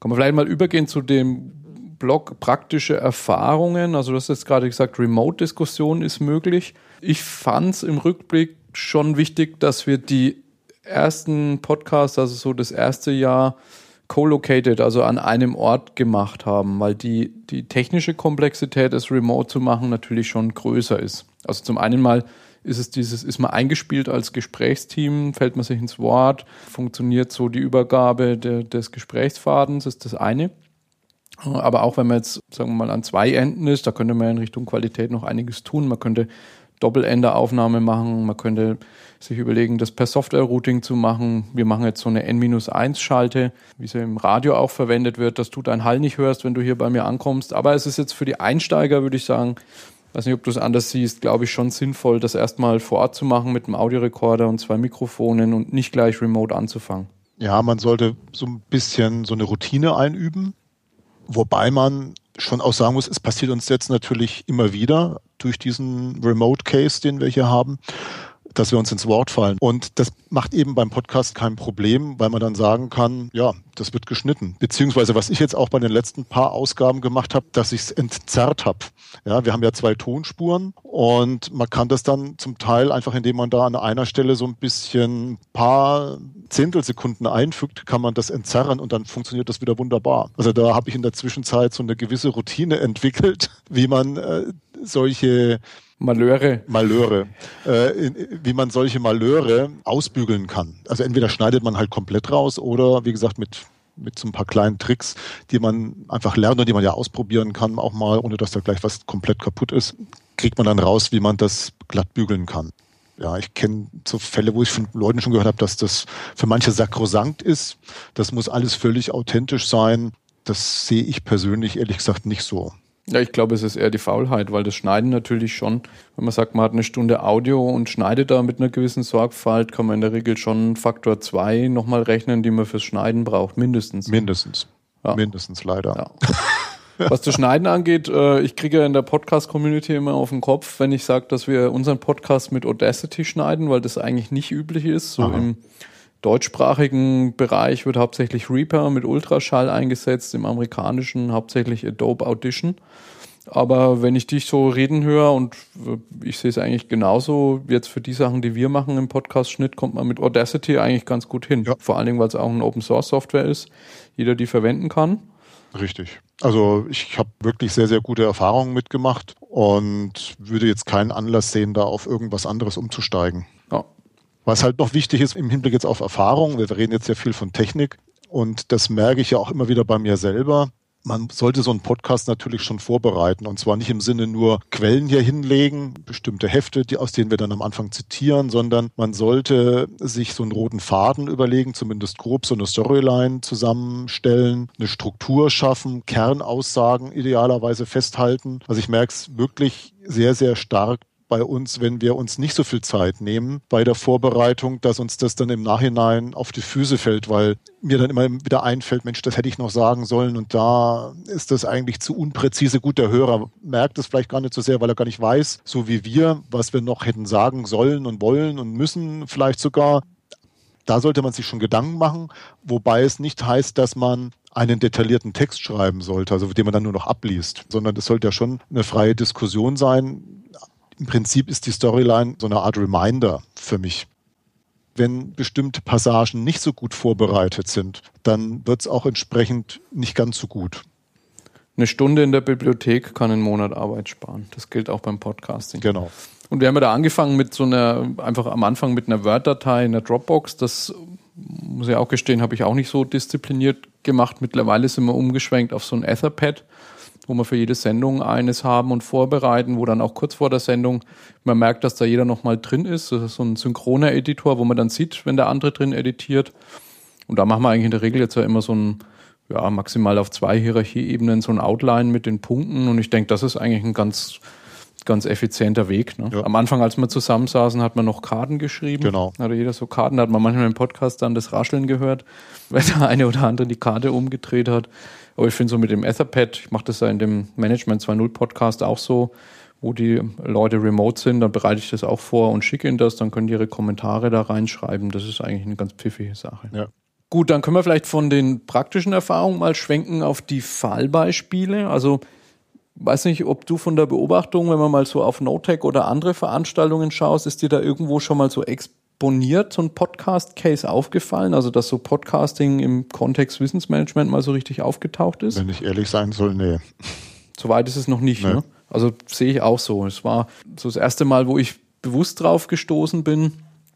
S1: Kann man vielleicht mal übergehen zu dem Blog praktische Erfahrungen. Also du hast jetzt gerade gesagt, Remote-Diskussion ist möglich. Ich fand es im Rückblick schon wichtig, dass wir die ersten Podcasts, also so das erste Jahr, co-located, also an einem Ort gemacht haben, weil die, die technische Komplexität, es remote zu machen, natürlich schon größer ist. Also zum einen mal ist es dieses, ist man eingespielt als Gesprächsteam, fällt man sich ins Wort, funktioniert so die Übergabe de, des Gesprächsfadens, ist das eine. Aber auch wenn man jetzt, sagen wir mal, an zwei Enden ist, da könnte man in Richtung Qualität noch einiges tun. Man könnte Doppelenderaufnahme machen, man könnte sich überlegen, das per Software-Routing zu machen. Wir machen jetzt so eine N-1-Schalte, wie sie im Radio auch verwendet wird, dass du deinen Hall nicht hörst, wenn du hier bei mir ankommst. Aber es ist jetzt für die Einsteiger, würde ich sagen, weiß nicht, ob du es anders siehst, glaube ich schon sinnvoll, das erstmal vor Ort zu machen mit einem Audiorekorder und zwei Mikrofonen und nicht gleich remote anzufangen.
S2: Ja, man sollte so ein bisschen so eine Routine einüben. Wobei man schon auch sagen muss, es passiert uns jetzt natürlich immer wieder durch diesen Remote Case, den wir hier haben, dass wir uns ins Wort fallen. Und das macht eben beim Podcast kein Problem, weil man dann sagen kann, ja, das wird geschnitten. Beziehungsweise, was ich jetzt auch bei den letzten paar Ausgaben gemacht habe, dass ich es entzerrt habe. Ja, wir haben ja zwei Tonspuren und man kann das dann zum Teil einfach, indem man da an einer Stelle so ein bisschen paar Zehntelsekunden einfügt, kann man das entzerren und dann funktioniert das wieder wunderbar. Also da habe ich in der Zwischenzeit so eine gewisse Routine entwickelt, wie man äh, solche
S1: Malöre.
S2: Malöre. Äh, wie man solche Malöre ausbügeln kann. Also entweder schneidet man halt komplett raus oder wie gesagt mit mit so ein paar kleinen Tricks, die man einfach lernt und die man ja ausprobieren kann, auch mal, ohne dass da gleich was komplett kaputt ist, kriegt man dann raus, wie man das glatt bügeln kann. Ja, ich kenne so Fälle, wo ich von Leuten schon gehört habe, dass das für manche sakrosankt ist. Das muss alles völlig authentisch sein. Das sehe ich persönlich ehrlich gesagt nicht so.
S1: Ja, ich glaube, es ist eher die Faulheit, weil das Schneiden natürlich schon, wenn man sagt, man hat eine Stunde Audio und schneidet da mit einer gewissen Sorgfalt, kann man in der Regel schon Faktor 2 nochmal rechnen, die man fürs Schneiden braucht, mindestens.
S2: Mindestens. Ja. Mindestens leider.
S1: Ja. Was das Schneiden angeht, äh, ich kriege ja in der Podcast-Community immer auf den Kopf, wenn ich sage, dass wir unseren Podcast mit Audacity schneiden, weil das eigentlich nicht üblich ist. So Aha. im deutschsprachigen Bereich wird hauptsächlich Reaper mit Ultraschall eingesetzt, im amerikanischen hauptsächlich Adobe Audition. Aber wenn ich dich so reden höre und ich sehe es eigentlich genauso, jetzt für die Sachen, die wir machen im Podcast-Schnitt, kommt man mit Audacity eigentlich ganz gut hin. Ja. Vor allen Dingen, weil es auch eine Open-Source-Software ist, jeder die verwenden kann.
S2: Richtig. Also ich habe wirklich sehr, sehr gute Erfahrungen mitgemacht und würde jetzt keinen Anlass sehen, da auf irgendwas anderes umzusteigen. Was halt noch wichtig ist im Hinblick jetzt auf Erfahrung, wir reden jetzt sehr viel von Technik und das merke ich ja auch immer wieder bei mir selber. Man sollte so einen Podcast natürlich schon vorbereiten und zwar nicht im Sinne nur Quellen hier hinlegen, bestimmte Hefte, die, aus denen wir dann am Anfang zitieren, sondern man sollte sich so einen roten Faden überlegen, zumindest grob so eine Storyline zusammenstellen, eine Struktur schaffen, Kernaussagen idealerweise festhalten. Also ich merke es wirklich sehr, sehr stark bei uns, wenn wir uns nicht so viel Zeit nehmen bei der Vorbereitung, dass uns das dann im Nachhinein auf die Füße fällt, weil mir dann immer wieder einfällt, Mensch, das hätte ich noch sagen sollen und da ist das eigentlich zu unpräzise. Gut, der Hörer merkt es vielleicht gar nicht so sehr, weil er gar nicht weiß, so wie wir, was wir noch hätten sagen sollen und wollen und müssen, vielleicht sogar. Da sollte man sich schon Gedanken machen, wobei es nicht heißt, dass man einen detaillierten Text schreiben sollte, also den man dann nur noch abliest, sondern es sollte ja schon eine freie Diskussion sein. Im Prinzip ist die Storyline so eine Art Reminder für mich. Wenn bestimmte Passagen nicht so gut vorbereitet sind, dann wird es auch entsprechend nicht ganz so gut.
S1: Eine Stunde in der Bibliothek kann einen Monat Arbeit sparen. Das gilt auch beim Podcasting.
S2: Genau.
S1: Und wir haben ja da angefangen mit so einer, einfach am Anfang mit einer Word-Datei in der Dropbox. Das muss ich auch gestehen, habe ich auch nicht so diszipliniert gemacht. Mittlerweile sind wir umgeschwenkt auf so ein Etherpad, wo wir für jede Sendung eines haben und vorbereiten, wo dann auch kurz vor der Sendung man merkt, dass da jeder nochmal drin ist. Das ist so ein synchroner Editor, wo man dann sieht, wenn der andere drin editiert. Und da machen wir eigentlich in der Regel jetzt ja immer so ein ja, maximal auf zwei Hierarchieebenen so ein Outline mit den Punkten. Und ich denke, das ist eigentlich ein ganz, ganz effizienter Weg. Ne? Ja. Am Anfang, als wir zusammensaßen, hat man noch Karten geschrieben.
S2: Genau.
S1: Hatte jeder so Karten, da hat man manchmal im Podcast dann das Rascheln gehört, wenn der eine oder andere die Karte umgedreht hat. Aber ich finde so mit dem Etherpad, ich mache das ja in dem Management 2.0 Podcast auch so, wo die Leute remote sind, dann bereite ich das auch vor und schicke ihnen das, dann können die ihre Kommentare da reinschreiben. Das ist eigentlich eine ganz pfiffige Sache.
S2: Ja.
S1: Gut, dann können wir vielleicht von den praktischen Erfahrungen mal schwenken auf die Fallbeispiele. Also weiß nicht, ob du von der Beobachtung, wenn man mal so auf NoTech oder andere Veranstaltungen schaust, ist dir da irgendwo schon mal so exponiert so ein Podcast-Case aufgefallen? Also dass so Podcasting im Kontext Wissensmanagement mal so richtig aufgetaucht ist?
S2: Wenn ich ehrlich sein soll, nee.
S1: Soweit ist es noch nicht. Nee. Ne? Also sehe ich auch so. Es war so das erste Mal, wo ich bewusst drauf gestoßen bin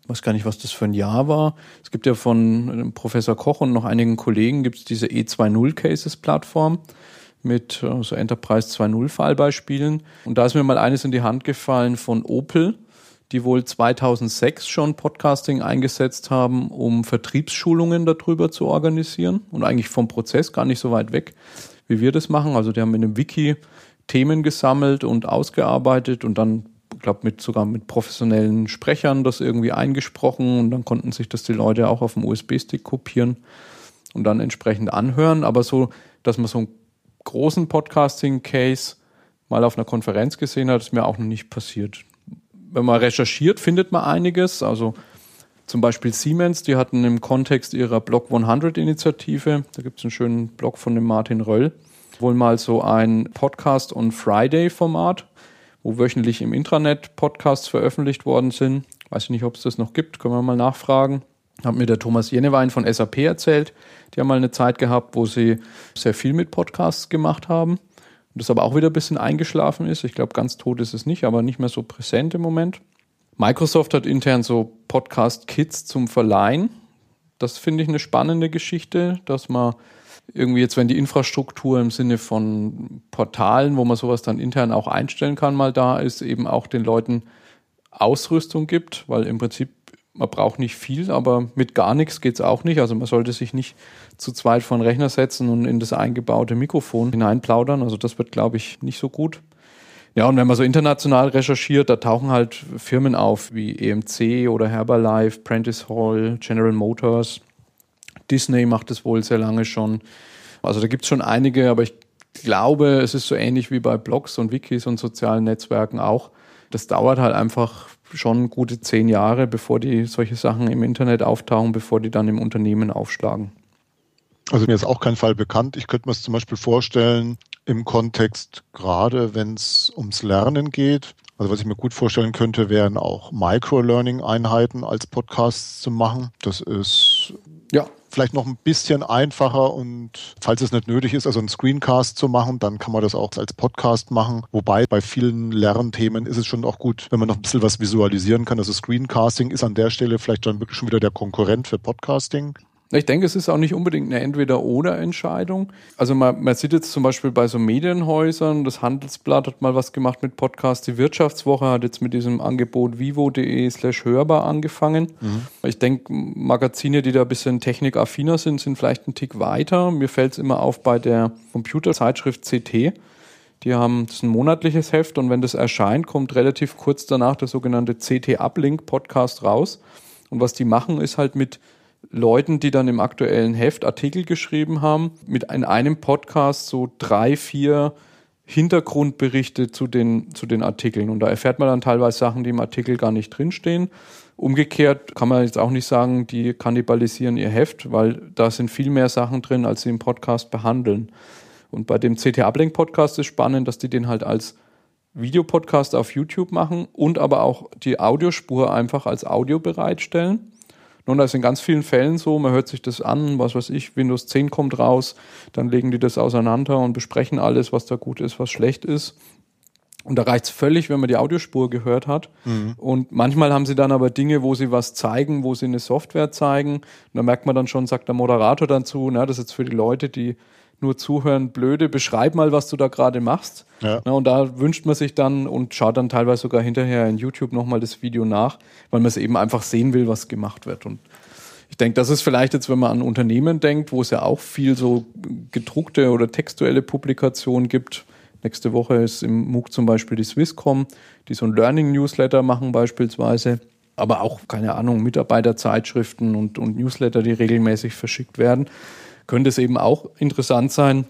S1: weiß gar nicht, was das für ein Jahr war. Es gibt ja von Professor Koch und noch einigen Kollegen gibt es diese E20 Cases Plattform mit äh, so Enterprise 2.0 Fallbeispielen. Und da ist mir mal eines in die Hand gefallen von Opel, die wohl 2006 schon Podcasting eingesetzt haben, um Vertriebsschulungen darüber zu organisieren und eigentlich vom Prozess gar nicht so weit weg, wie wir das machen. Also die haben in einem Wiki Themen gesammelt und ausgearbeitet und dann ich glaube, mit sogar mit professionellen Sprechern das irgendwie eingesprochen und dann konnten sich das die Leute auch auf dem USB-Stick kopieren und dann entsprechend anhören. Aber so, dass man so einen großen Podcasting-Case mal auf einer Konferenz gesehen hat, ist mir auch noch nicht passiert. Wenn man recherchiert, findet man einiges. Also zum Beispiel Siemens, die hatten im Kontext ihrer Block 100-Initiative, da gibt es einen schönen Blog von dem Martin Röll, wohl mal so ein Podcast on Friday-Format wo wöchentlich im Intranet Podcasts veröffentlicht worden sind. Weiß ich nicht, ob es das noch gibt, können wir mal nachfragen. Hat mir der Thomas Jenewein von SAP erzählt. Die haben mal eine Zeit gehabt, wo sie sehr viel mit Podcasts gemacht haben. Das aber auch wieder ein bisschen eingeschlafen ist. Ich glaube, ganz tot ist es nicht, aber nicht mehr so präsent im Moment. Microsoft hat intern so Podcast-Kits zum Verleihen. Das finde ich eine spannende Geschichte, dass man irgendwie jetzt, wenn die Infrastruktur im Sinne von Portalen, wo man sowas dann intern auch einstellen kann, mal da ist, eben auch den Leuten Ausrüstung gibt, weil im Prinzip man braucht nicht viel, aber mit gar nichts geht's auch nicht. Also man sollte sich nicht zu zweit vor den Rechner setzen und in das eingebaute Mikrofon hineinplaudern. Also das wird, glaube ich, nicht so gut. Ja, und wenn man so international recherchiert, da tauchen halt Firmen auf wie EMC oder Herbalife, Prentice Hall, General Motors, Disney macht es wohl sehr lange schon. Also da gibt es schon einige, aber ich glaube, es ist so ähnlich wie bei Blogs und Wikis und sozialen Netzwerken auch. Das dauert halt einfach schon gute zehn Jahre, bevor die solche Sachen im Internet auftauchen, bevor die dann im Unternehmen aufschlagen.
S2: Also mir ist auch kein Fall bekannt. Ich könnte mir es zum Beispiel vorstellen, im Kontext, gerade wenn es ums Lernen geht. Also was ich mir gut vorstellen könnte, wären auch Micro-Learning-Einheiten als Podcasts zu machen. Das ist ja vielleicht noch ein bisschen einfacher und falls es nicht nötig ist, also einen Screencast zu machen, dann kann man das auch als Podcast machen. Wobei bei vielen Lernthemen ist es schon auch gut, wenn man noch ein bisschen was visualisieren kann. Also Screencasting ist an der Stelle vielleicht dann wirklich schon wieder der Konkurrent für Podcasting.
S1: Ich denke, es ist auch nicht unbedingt eine Entweder-Oder-Entscheidung. Also man, man sieht jetzt zum Beispiel bei so Medienhäusern, das Handelsblatt hat mal was gemacht mit Podcast, die Wirtschaftswoche hat jetzt mit diesem Angebot vivo.de slash hörbar angefangen. Mhm. Ich denke, Magazine, die da ein bisschen technikaffiner sind, sind vielleicht einen Tick weiter. Mir fällt es immer auf bei der Computerzeitschrift CT. Die haben das ein monatliches Heft und wenn das erscheint, kommt relativ kurz danach der sogenannte CT Uplink Podcast raus. Und was die machen, ist halt mit Leuten, die dann im aktuellen Heft Artikel geschrieben haben, mit in einem Podcast so drei, vier Hintergrundberichte zu den, zu den Artikeln. Und da erfährt man dann teilweise Sachen, die im Artikel gar nicht drinstehen. Umgekehrt kann man jetzt auch nicht sagen, die kannibalisieren ihr Heft, weil da sind viel mehr Sachen drin, als sie im Podcast behandeln. Und bei dem CT Uplink Podcast ist spannend, dass die den halt als Videopodcast auf YouTube machen und aber auch die Audiospur einfach als Audio bereitstellen. Nun, das ist in ganz vielen Fällen so, man hört sich das an, was weiß ich, Windows 10 kommt raus, dann legen die das auseinander und besprechen alles, was da gut ist, was schlecht ist. Und da reicht es völlig, wenn man die Audiospur gehört hat. Mhm. Und manchmal haben sie dann aber Dinge, wo sie was zeigen, wo sie eine Software zeigen. Und da merkt man dann schon, sagt der Moderator dann zu, na, das ist jetzt für die Leute, die nur zuhören, blöde, beschreib mal, was du da gerade machst. Ja. Na, und da wünscht man sich dann und schaut dann teilweise sogar hinterher in YouTube nochmal das Video nach, weil man es eben einfach sehen will, was gemacht wird. Und ich denke, das ist vielleicht jetzt, wenn man an Unternehmen denkt, wo es ja auch viel so gedruckte oder textuelle Publikationen gibt. Nächste Woche ist im MOOC zum Beispiel die Swisscom, die so ein Learning-Newsletter machen beispielsweise. Aber auch, keine Ahnung, Mitarbeiterzeitschriften und, und Newsletter, die regelmäßig verschickt werden könnte es eben auch interessant sein,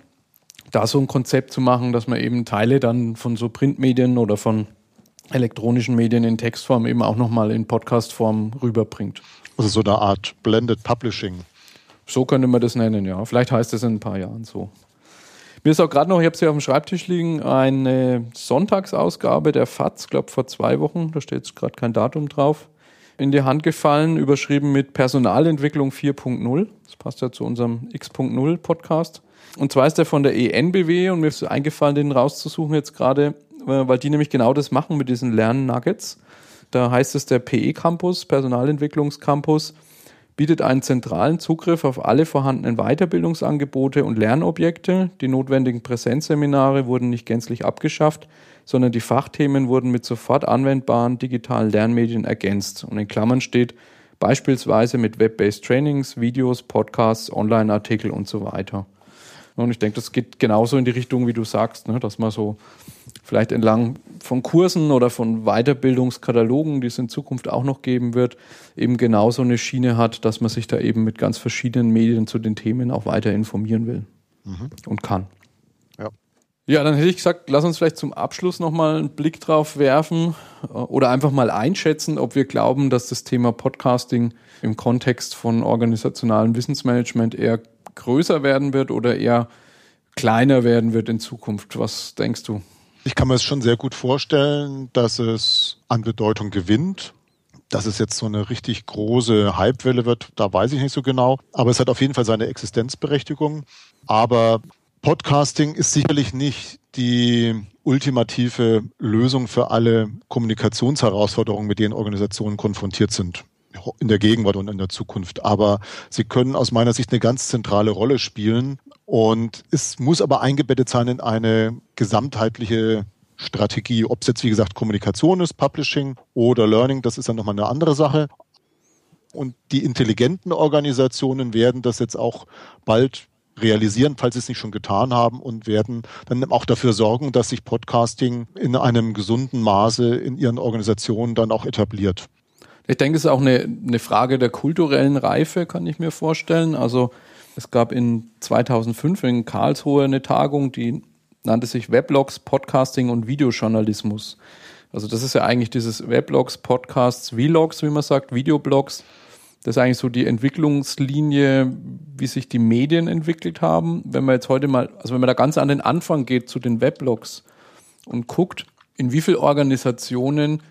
S1: da so ein Konzept zu machen, dass man eben Teile dann von so Printmedien oder von elektronischen Medien in Textform eben auch nochmal in Podcastform rüberbringt.
S2: Also so eine Art Blended Publishing.
S1: So könnte man das nennen, ja. Vielleicht heißt es in ein paar Jahren so. Mir ist auch gerade noch, ich habe es hier auf dem Schreibtisch liegen, eine Sonntagsausgabe der FAZ, glaube vor zwei Wochen, da steht jetzt gerade kein Datum drauf, in die Hand gefallen, überschrieben mit Personalentwicklung 4.0. Das passt ja zu unserem X.0 Podcast. Und zwar ist der von der ENBW und mir ist eingefallen, den rauszusuchen jetzt gerade, äh, weil die nämlich genau das machen mit diesen Lernnuggets. Da heißt es, der PE Campus, Personalentwicklungscampus, bietet einen zentralen Zugriff auf alle vorhandenen Weiterbildungsangebote und Lernobjekte. Die notwendigen Präsenzseminare wurden nicht gänzlich abgeschafft, sondern die Fachthemen wurden mit sofort anwendbaren digitalen Lernmedien ergänzt. Und in Klammern steht beispielsweise mit Web-based Trainings, Videos, Podcasts, Online-Artikel und so weiter. Und ich denke, das geht genauso in die Richtung, wie du sagst, ne, dass man so vielleicht entlang von Kursen oder von Weiterbildungskatalogen, die es in Zukunft auch noch geben wird, eben genauso eine Schiene hat, dass man sich da eben mit ganz verschiedenen Medien zu den Themen auch weiter informieren will mhm. und kann. Ja. Dann hätte ich gesagt, lass uns vielleicht zum Abschluss nochmal einen Blick drauf werfen äh, oder einfach mal einschätzen, ob wir glauben, dass das Thema Podcasting im Kontext von organisationalem Wissensmanagement eher größer werden wird oder eher kleiner werden wird in Zukunft. Was denkst du?
S2: Ich kann mir es schon sehr gut vorstellen, dass es an Bedeutung gewinnt. Dass es jetzt so eine richtig große Hypewelle wird, da weiß ich nicht so genau. Aber es hat auf jeden Fall seine Existenzberechtigung. Aber Podcasting ist sicherlich nicht die ultimative Lösung für alle Kommunikationsherausforderungen, mit denen Organisationen konfrontiert sind in der Gegenwart und in der Zukunft. Aber sie können aus meiner Sicht eine ganz zentrale Rolle spielen. Und es muss aber eingebettet sein in eine gesamtheitliche Strategie. Ob es jetzt, wie gesagt, Kommunikation ist, Publishing oder Learning, das ist dann nochmal eine andere Sache. Und die intelligenten Organisationen werden das jetzt auch bald realisieren, falls sie es nicht schon getan haben und werden dann auch dafür sorgen, dass sich Podcasting in einem gesunden Maße in ihren Organisationen dann auch etabliert.
S1: Ich denke, es ist auch eine, eine Frage der kulturellen Reife, kann ich mir vorstellen. Also es gab in 2005 in Karlsruhe eine Tagung, die nannte sich Weblogs, Podcasting und Videojournalismus. Also das ist ja eigentlich dieses Weblogs, Podcasts, Vlogs, wie man sagt, Videoblogs. Das ist eigentlich so die Entwicklungslinie, wie sich die Medien entwickelt haben. Wenn man jetzt heute mal, also wenn man da ganz an den Anfang geht zu den Weblogs und guckt, in wie vielen Organisationen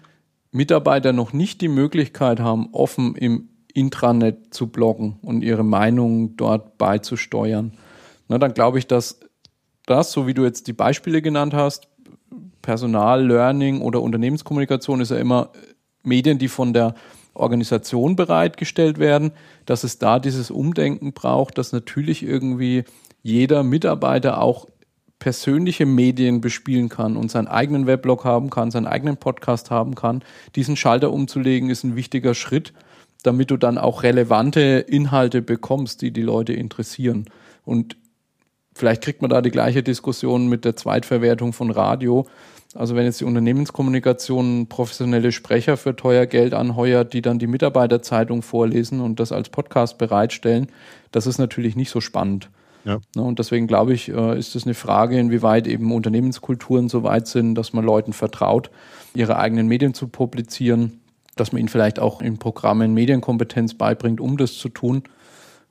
S1: Mitarbeiter noch nicht die Möglichkeit haben, offen im Intranet zu bloggen und ihre Meinungen dort beizusteuern, na, dann glaube ich, dass das, so wie du jetzt die Beispiele genannt hast, Personal, Learning oder Unternehmenskommunikation ist ja immer Medien, die von der Organisation bereitgestellt werden, dass es da dieses Umdenken braucht, dass natürlich irgendwie jeder Mitarbeiter auch persönliche Medien bespielen kann und seinen eigenen Weblog haben kann, seinen eigenen Podcast haben kann. Diesen Schalter umzulegen ist ein wichtiger Schritt, damit du dann auch relevante Inhalte bekommst, die die Leute interessieren. Und vielleicht kriegt man da die gleiche Diskussion mit der Zweitverwertung von Radio. Also wenn jetzt die Unternehmenskommunikation professionelle Sprecher für teuer Geld anheuert, die dann die Mitarbeiterzeitung vorlesen und das als Podcast bereitstellen, das ist natürlich nicht so spannend. Ja. Ne, und deswegen glaube ich, äh, ist es eine Frage, inwieweit eben Unternehmenskulturen so weit sind, dass man Leuten vertraut, ihre eigenen Medien zu publizieren dass man ihnen vielleicht auch in Programmen Medienkompetenz beibringt, um das zu tun.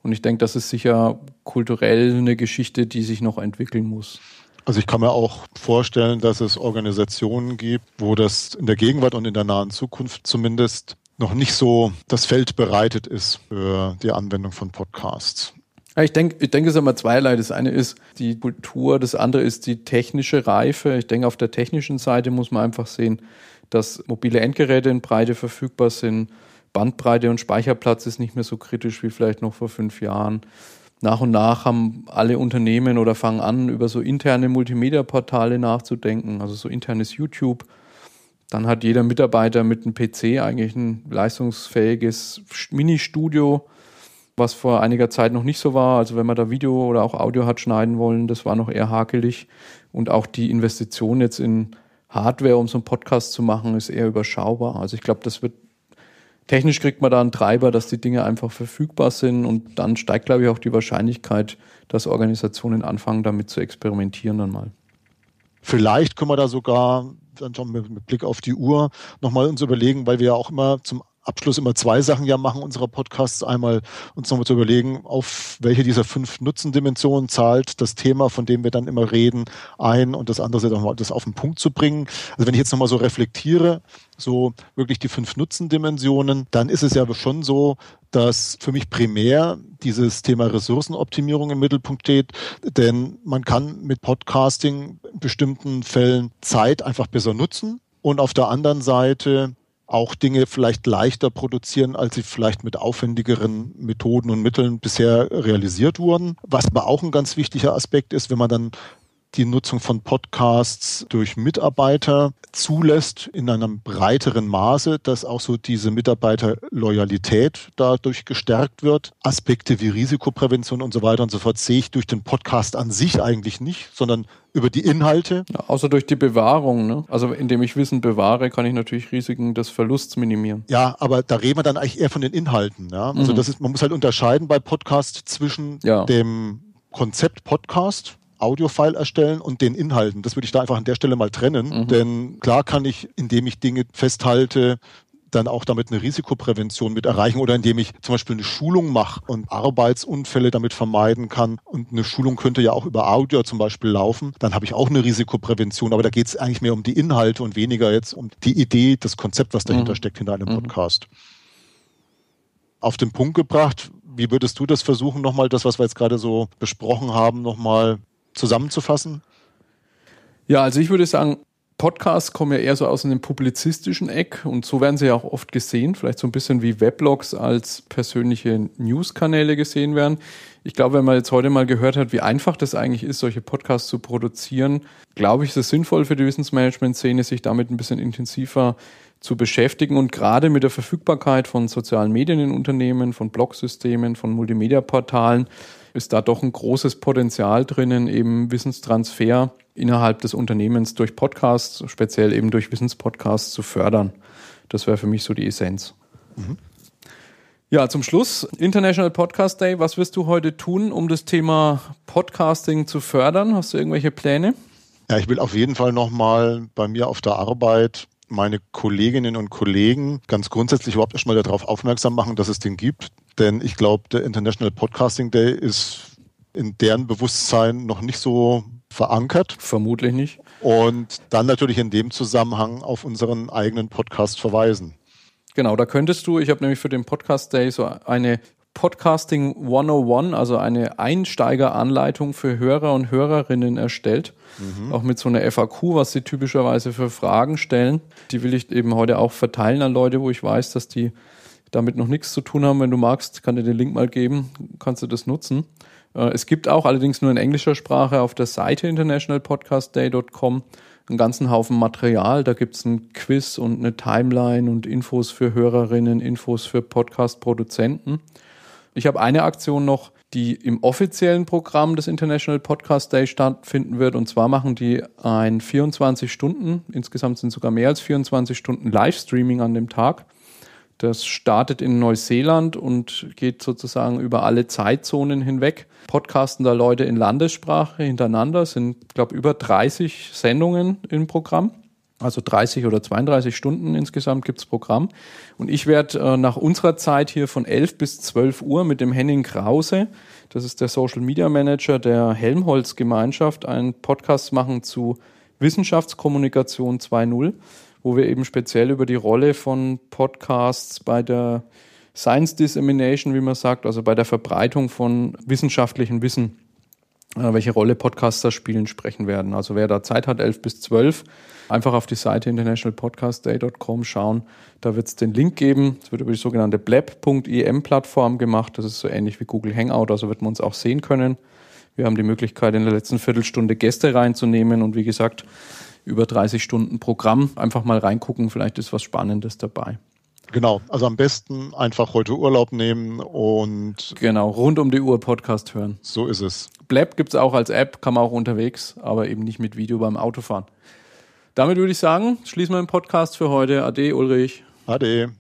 S1: Und ich denke, das ist sicher kulturell eine Geschichte, die sich noch entwickeln muss.
S2: Also ich kann mir auch vorstellen, dass es Organisationen gibt, wo das in der Gegenwart und in der nahen Zukunft zumindest noch nicht so das Feld bereitet ist für die Anwendung von Podcasts.
S1: Ich denke, ich denke, es ist immer zweierlei. Das eine ist die Kultur, das andere ist die technische Reife. Ich denke, auf der technischen Seite muss man einfach sehen, dass mobile Endgeräte in Breite verfügbar sind. Bandbreite und Speicherplatz ist nicht mehr so kritisch wie vielleicht noch vor fünf Jahren. Nach und nach haben alle Unternehmen oder fangen an, über so interne Multimedia-Portale nachzudenken, also so internes YouTube. Dann hat jeder Mitarbeiter mit einem PC eigentlich ein leistungsfähiges Mini-Studio was vor einiger Zeit noch nicht so war. Also wenn man da Video oder auch Audio hat schneiden wollen, das war noch eher hakelig. Und auch die Investition jetzt in Hardware, um so einen Podcast zu machen, ist eher überschaubar. Also ich glaube, das wird technisch kriegt man da einen Treiber, dass die Dinge einfach verfügbar sind und dann steigt, glaube ich, auch die Wahrscheinlichkeit, dass Organisationen anfangen, damit zu experimentieren dann mal.
S2: Vielleicht können wir da sogar dann schon mit Blick auf die Uhr nochmal uns überlegen, weil wir ja auch immer zum Abschluss immer zwei Sachen ja machen unserer Podcasts. Einmal uns nochmal zu überlegen, auf welche dieser fünf Nutzendimensionen zahlt das Thema, von dem wir dann immer reden, ein und das andere ist nochmal das auf den Punkt zu bringen. Also wenn ich jetzt nochmal so reflektiere, so wirklich die fünf Nutzendimensionen, dann ist es ja schon so, dass für mich primär dieses Thema Ressourcenoptimierung im Mittelpunkt steht, denn man kann mit Podcasting in bestimmten Fällen Zeit einfach besser nutzen und auf der anderen Seite auch Dinge vielleicht leichter produzieren, als sie vielleicht mit aufwendigeren Methoden und Mitteln bisher realisiert wurden. Was aber auch ein ganz wichtiger Aspekt ist, wenn man dann die Nutzung von Podcasts durch Mitarbeiter zulässt in einem breiteren Maße, dass auch so diese Mitarbeiterloyalität dadurch gestärkt wird. Aspekte wie Risikoprävention und so weiter und so fort sehe ich durch den Podcast an sich eigentlich nicht, sondern über die Inhalte.
S1: Ja, außer durch die Bewahrung. Ne? Also indem ich Wissen bewahre, kann ich natürlich Risiken des Verlusts minimieren.
S2: Ja, aber da reden wir dann eigentlich eher von den Inhalten. Ja? Also mhm. das ist, man muss halt unterscheiden bei Podcast zwischen ja. dem Konzept Podcast Audiofile erstellen und den Inhalten. Das würde ich da einfach an der Stelle mal trennen. Mhm. Denn klar kann ich, indem ich Dinge festhalte, dann auch damit eine Risikoprävention mit erreichen oder indem ich zum Beispiel eine Schulung mache und Arbeitsunfälle damit vermeiden kann. Und eine Schulung könnte ja auch über Audio zum Beispiel laufen. Dann habe ich auch eine Risikoprävention. Aber da geht es eigentlich mehr um die Inhalte und weniger jetzt um die Idee, das Konzept, was dahinter mhm. steckt hinter einem mhm. Podcast. Auf den Punkt gebracht, wie würdest du das versuchen, nochmal das, was wir jetzt gerade so besprochen haben, nochmal zusammenzufassen?
S1: Ja, also ich würde sagen, Podcasts kommen ja eher so aus einem publizistischen Eck und so werden sie ja auch oft gesehen, vielleicht so ein bisschen wie Weblogs als persönliche Newskanäle gesehen werden. Ich glaube, wenn man jetzt heute mal gehört hat, wie einfach das eigentlich ist, solche Podcasts zu produzieren, glaube ich, ist es sinnvoll für die Wissensmanagement-Szene, sich damit ein bisschen intensiver zu beschäftigen und gerade mit der Verfügbarkeit von sozialen Medien in Unternehmen, von Blogsystemen, von Multimedia-Portalen ist da doch ein großes Potenzial drinnen, eben Wissenstransfer innerhalb des Unternehmens durch Podcasts, speziell eben durch Wissenspodcasts zu fördern. Das wäre für mich so die Essenz. Mhm. Ja, zum Schluss, International Podcast Day. Was wirst du heute tun, um das Thema Podcasting zu fördern? Hast du irgendwelche Pläne?
S2: Ja, ich will auf jeden Fall nochmal bei mir auf der Arbeit meine Kolleginnen und Kollegen ganz grundsätzlich überhaupt erstmal darauf aufmerksam machen, dass es den gibt. Denn ich glaube, der International Podcasting Day ist in deren Bewusstsein noch nicht so verankert.
S1: Vermutlich nicht.
S2: Und dann natürlich in dem Zusammenhang auf unseren eigenen Podcast verweisen.
S1: Genau, da könntest du, ich habe nämlich für den Podcast Day so eine Podcasting 101, also eine Einsteigeranleitung für Hörer und Hörerinnen erstellt. Mhm. Auch mit so einer FAQ, was sie typischerweise für Fragen stellen. Die will ich eben heute auch verteilen an Leute, wo ich weiß, dass die damit noch nichts zu tun haben. Wenn du magst, kann dir den Link mal geben, kannst du das nutzen. Äh, es gibt auch allerdings nur in englischer Sprache auf der Seite internationalpodcastday.com einen ganzen Haufen Material. Da gibt es ein Quiz und eine Timeline und Infos für Hörerinnen, Infos für Podcast-Produzenten. Ich habe eine Aktion noch, die im offiziellen Programm des International Podcast Day stattfinden wird. Und zwar machen die ein 24 Stunden, insgesamt sind sogar mehr als 24 Stunden Livestreaming an dem Tag. Das startet in Neuseeland und geht sozusagen über alle Zeitzonen hinweg. Podcasten da Leute in Landessprache hintereinander, sind, glaube über 30 Sendungen im Programm. Also 30 oder 32 Stunden insgesamt gibt's Programm. Und ich werde äh, nach unserer Zeit hier von 11 bis 12 Uhr mit dem Henning Krause, das ist der Social Media Manager der Helmholtz Gemeinschaft, einen Podcast machen zu Wissenschaftskommunikation 2.0, wo wir eben speziell über die Rolle von Podcasts bei der Science Dissemination, wie man sagt, also bei der Verbreitung von wissenschaftlichem Wissen, äh, welche Rolle Podcaster spielen, sprechen werden. Also wer da Zeit hat, 11 bis 12, einfach auf die Seite internationalpodcastday.com schauen. Da wird es den Link geben. Es wird über die sogenannte blab.em-Plattform gemacht. Das ist so ähnlich wie Google Hangout, also wird man uns auch sehen können. Wir haben die Möglichkeit, in der letzten Viertelstunde Gäste reinzunehmen und wie gesagt, über 30 Stunden Programm. Einfach mal reingucken, vielleicht ist was Spannendes dabei.
S2: Genau, also am besten einfach heute Urlaub nehmen und.
S1: Genau, rund um die Uhr Podcast hören.
S2: So ist es.
S1: Blab gibt es auch als App, kann man auch unterwegs, aber eben nicht mit Video beim Autofahren. Damit würde ich sagen, schließen wir den Podcast für heute. Ade, Ulrich.
S2: Ade.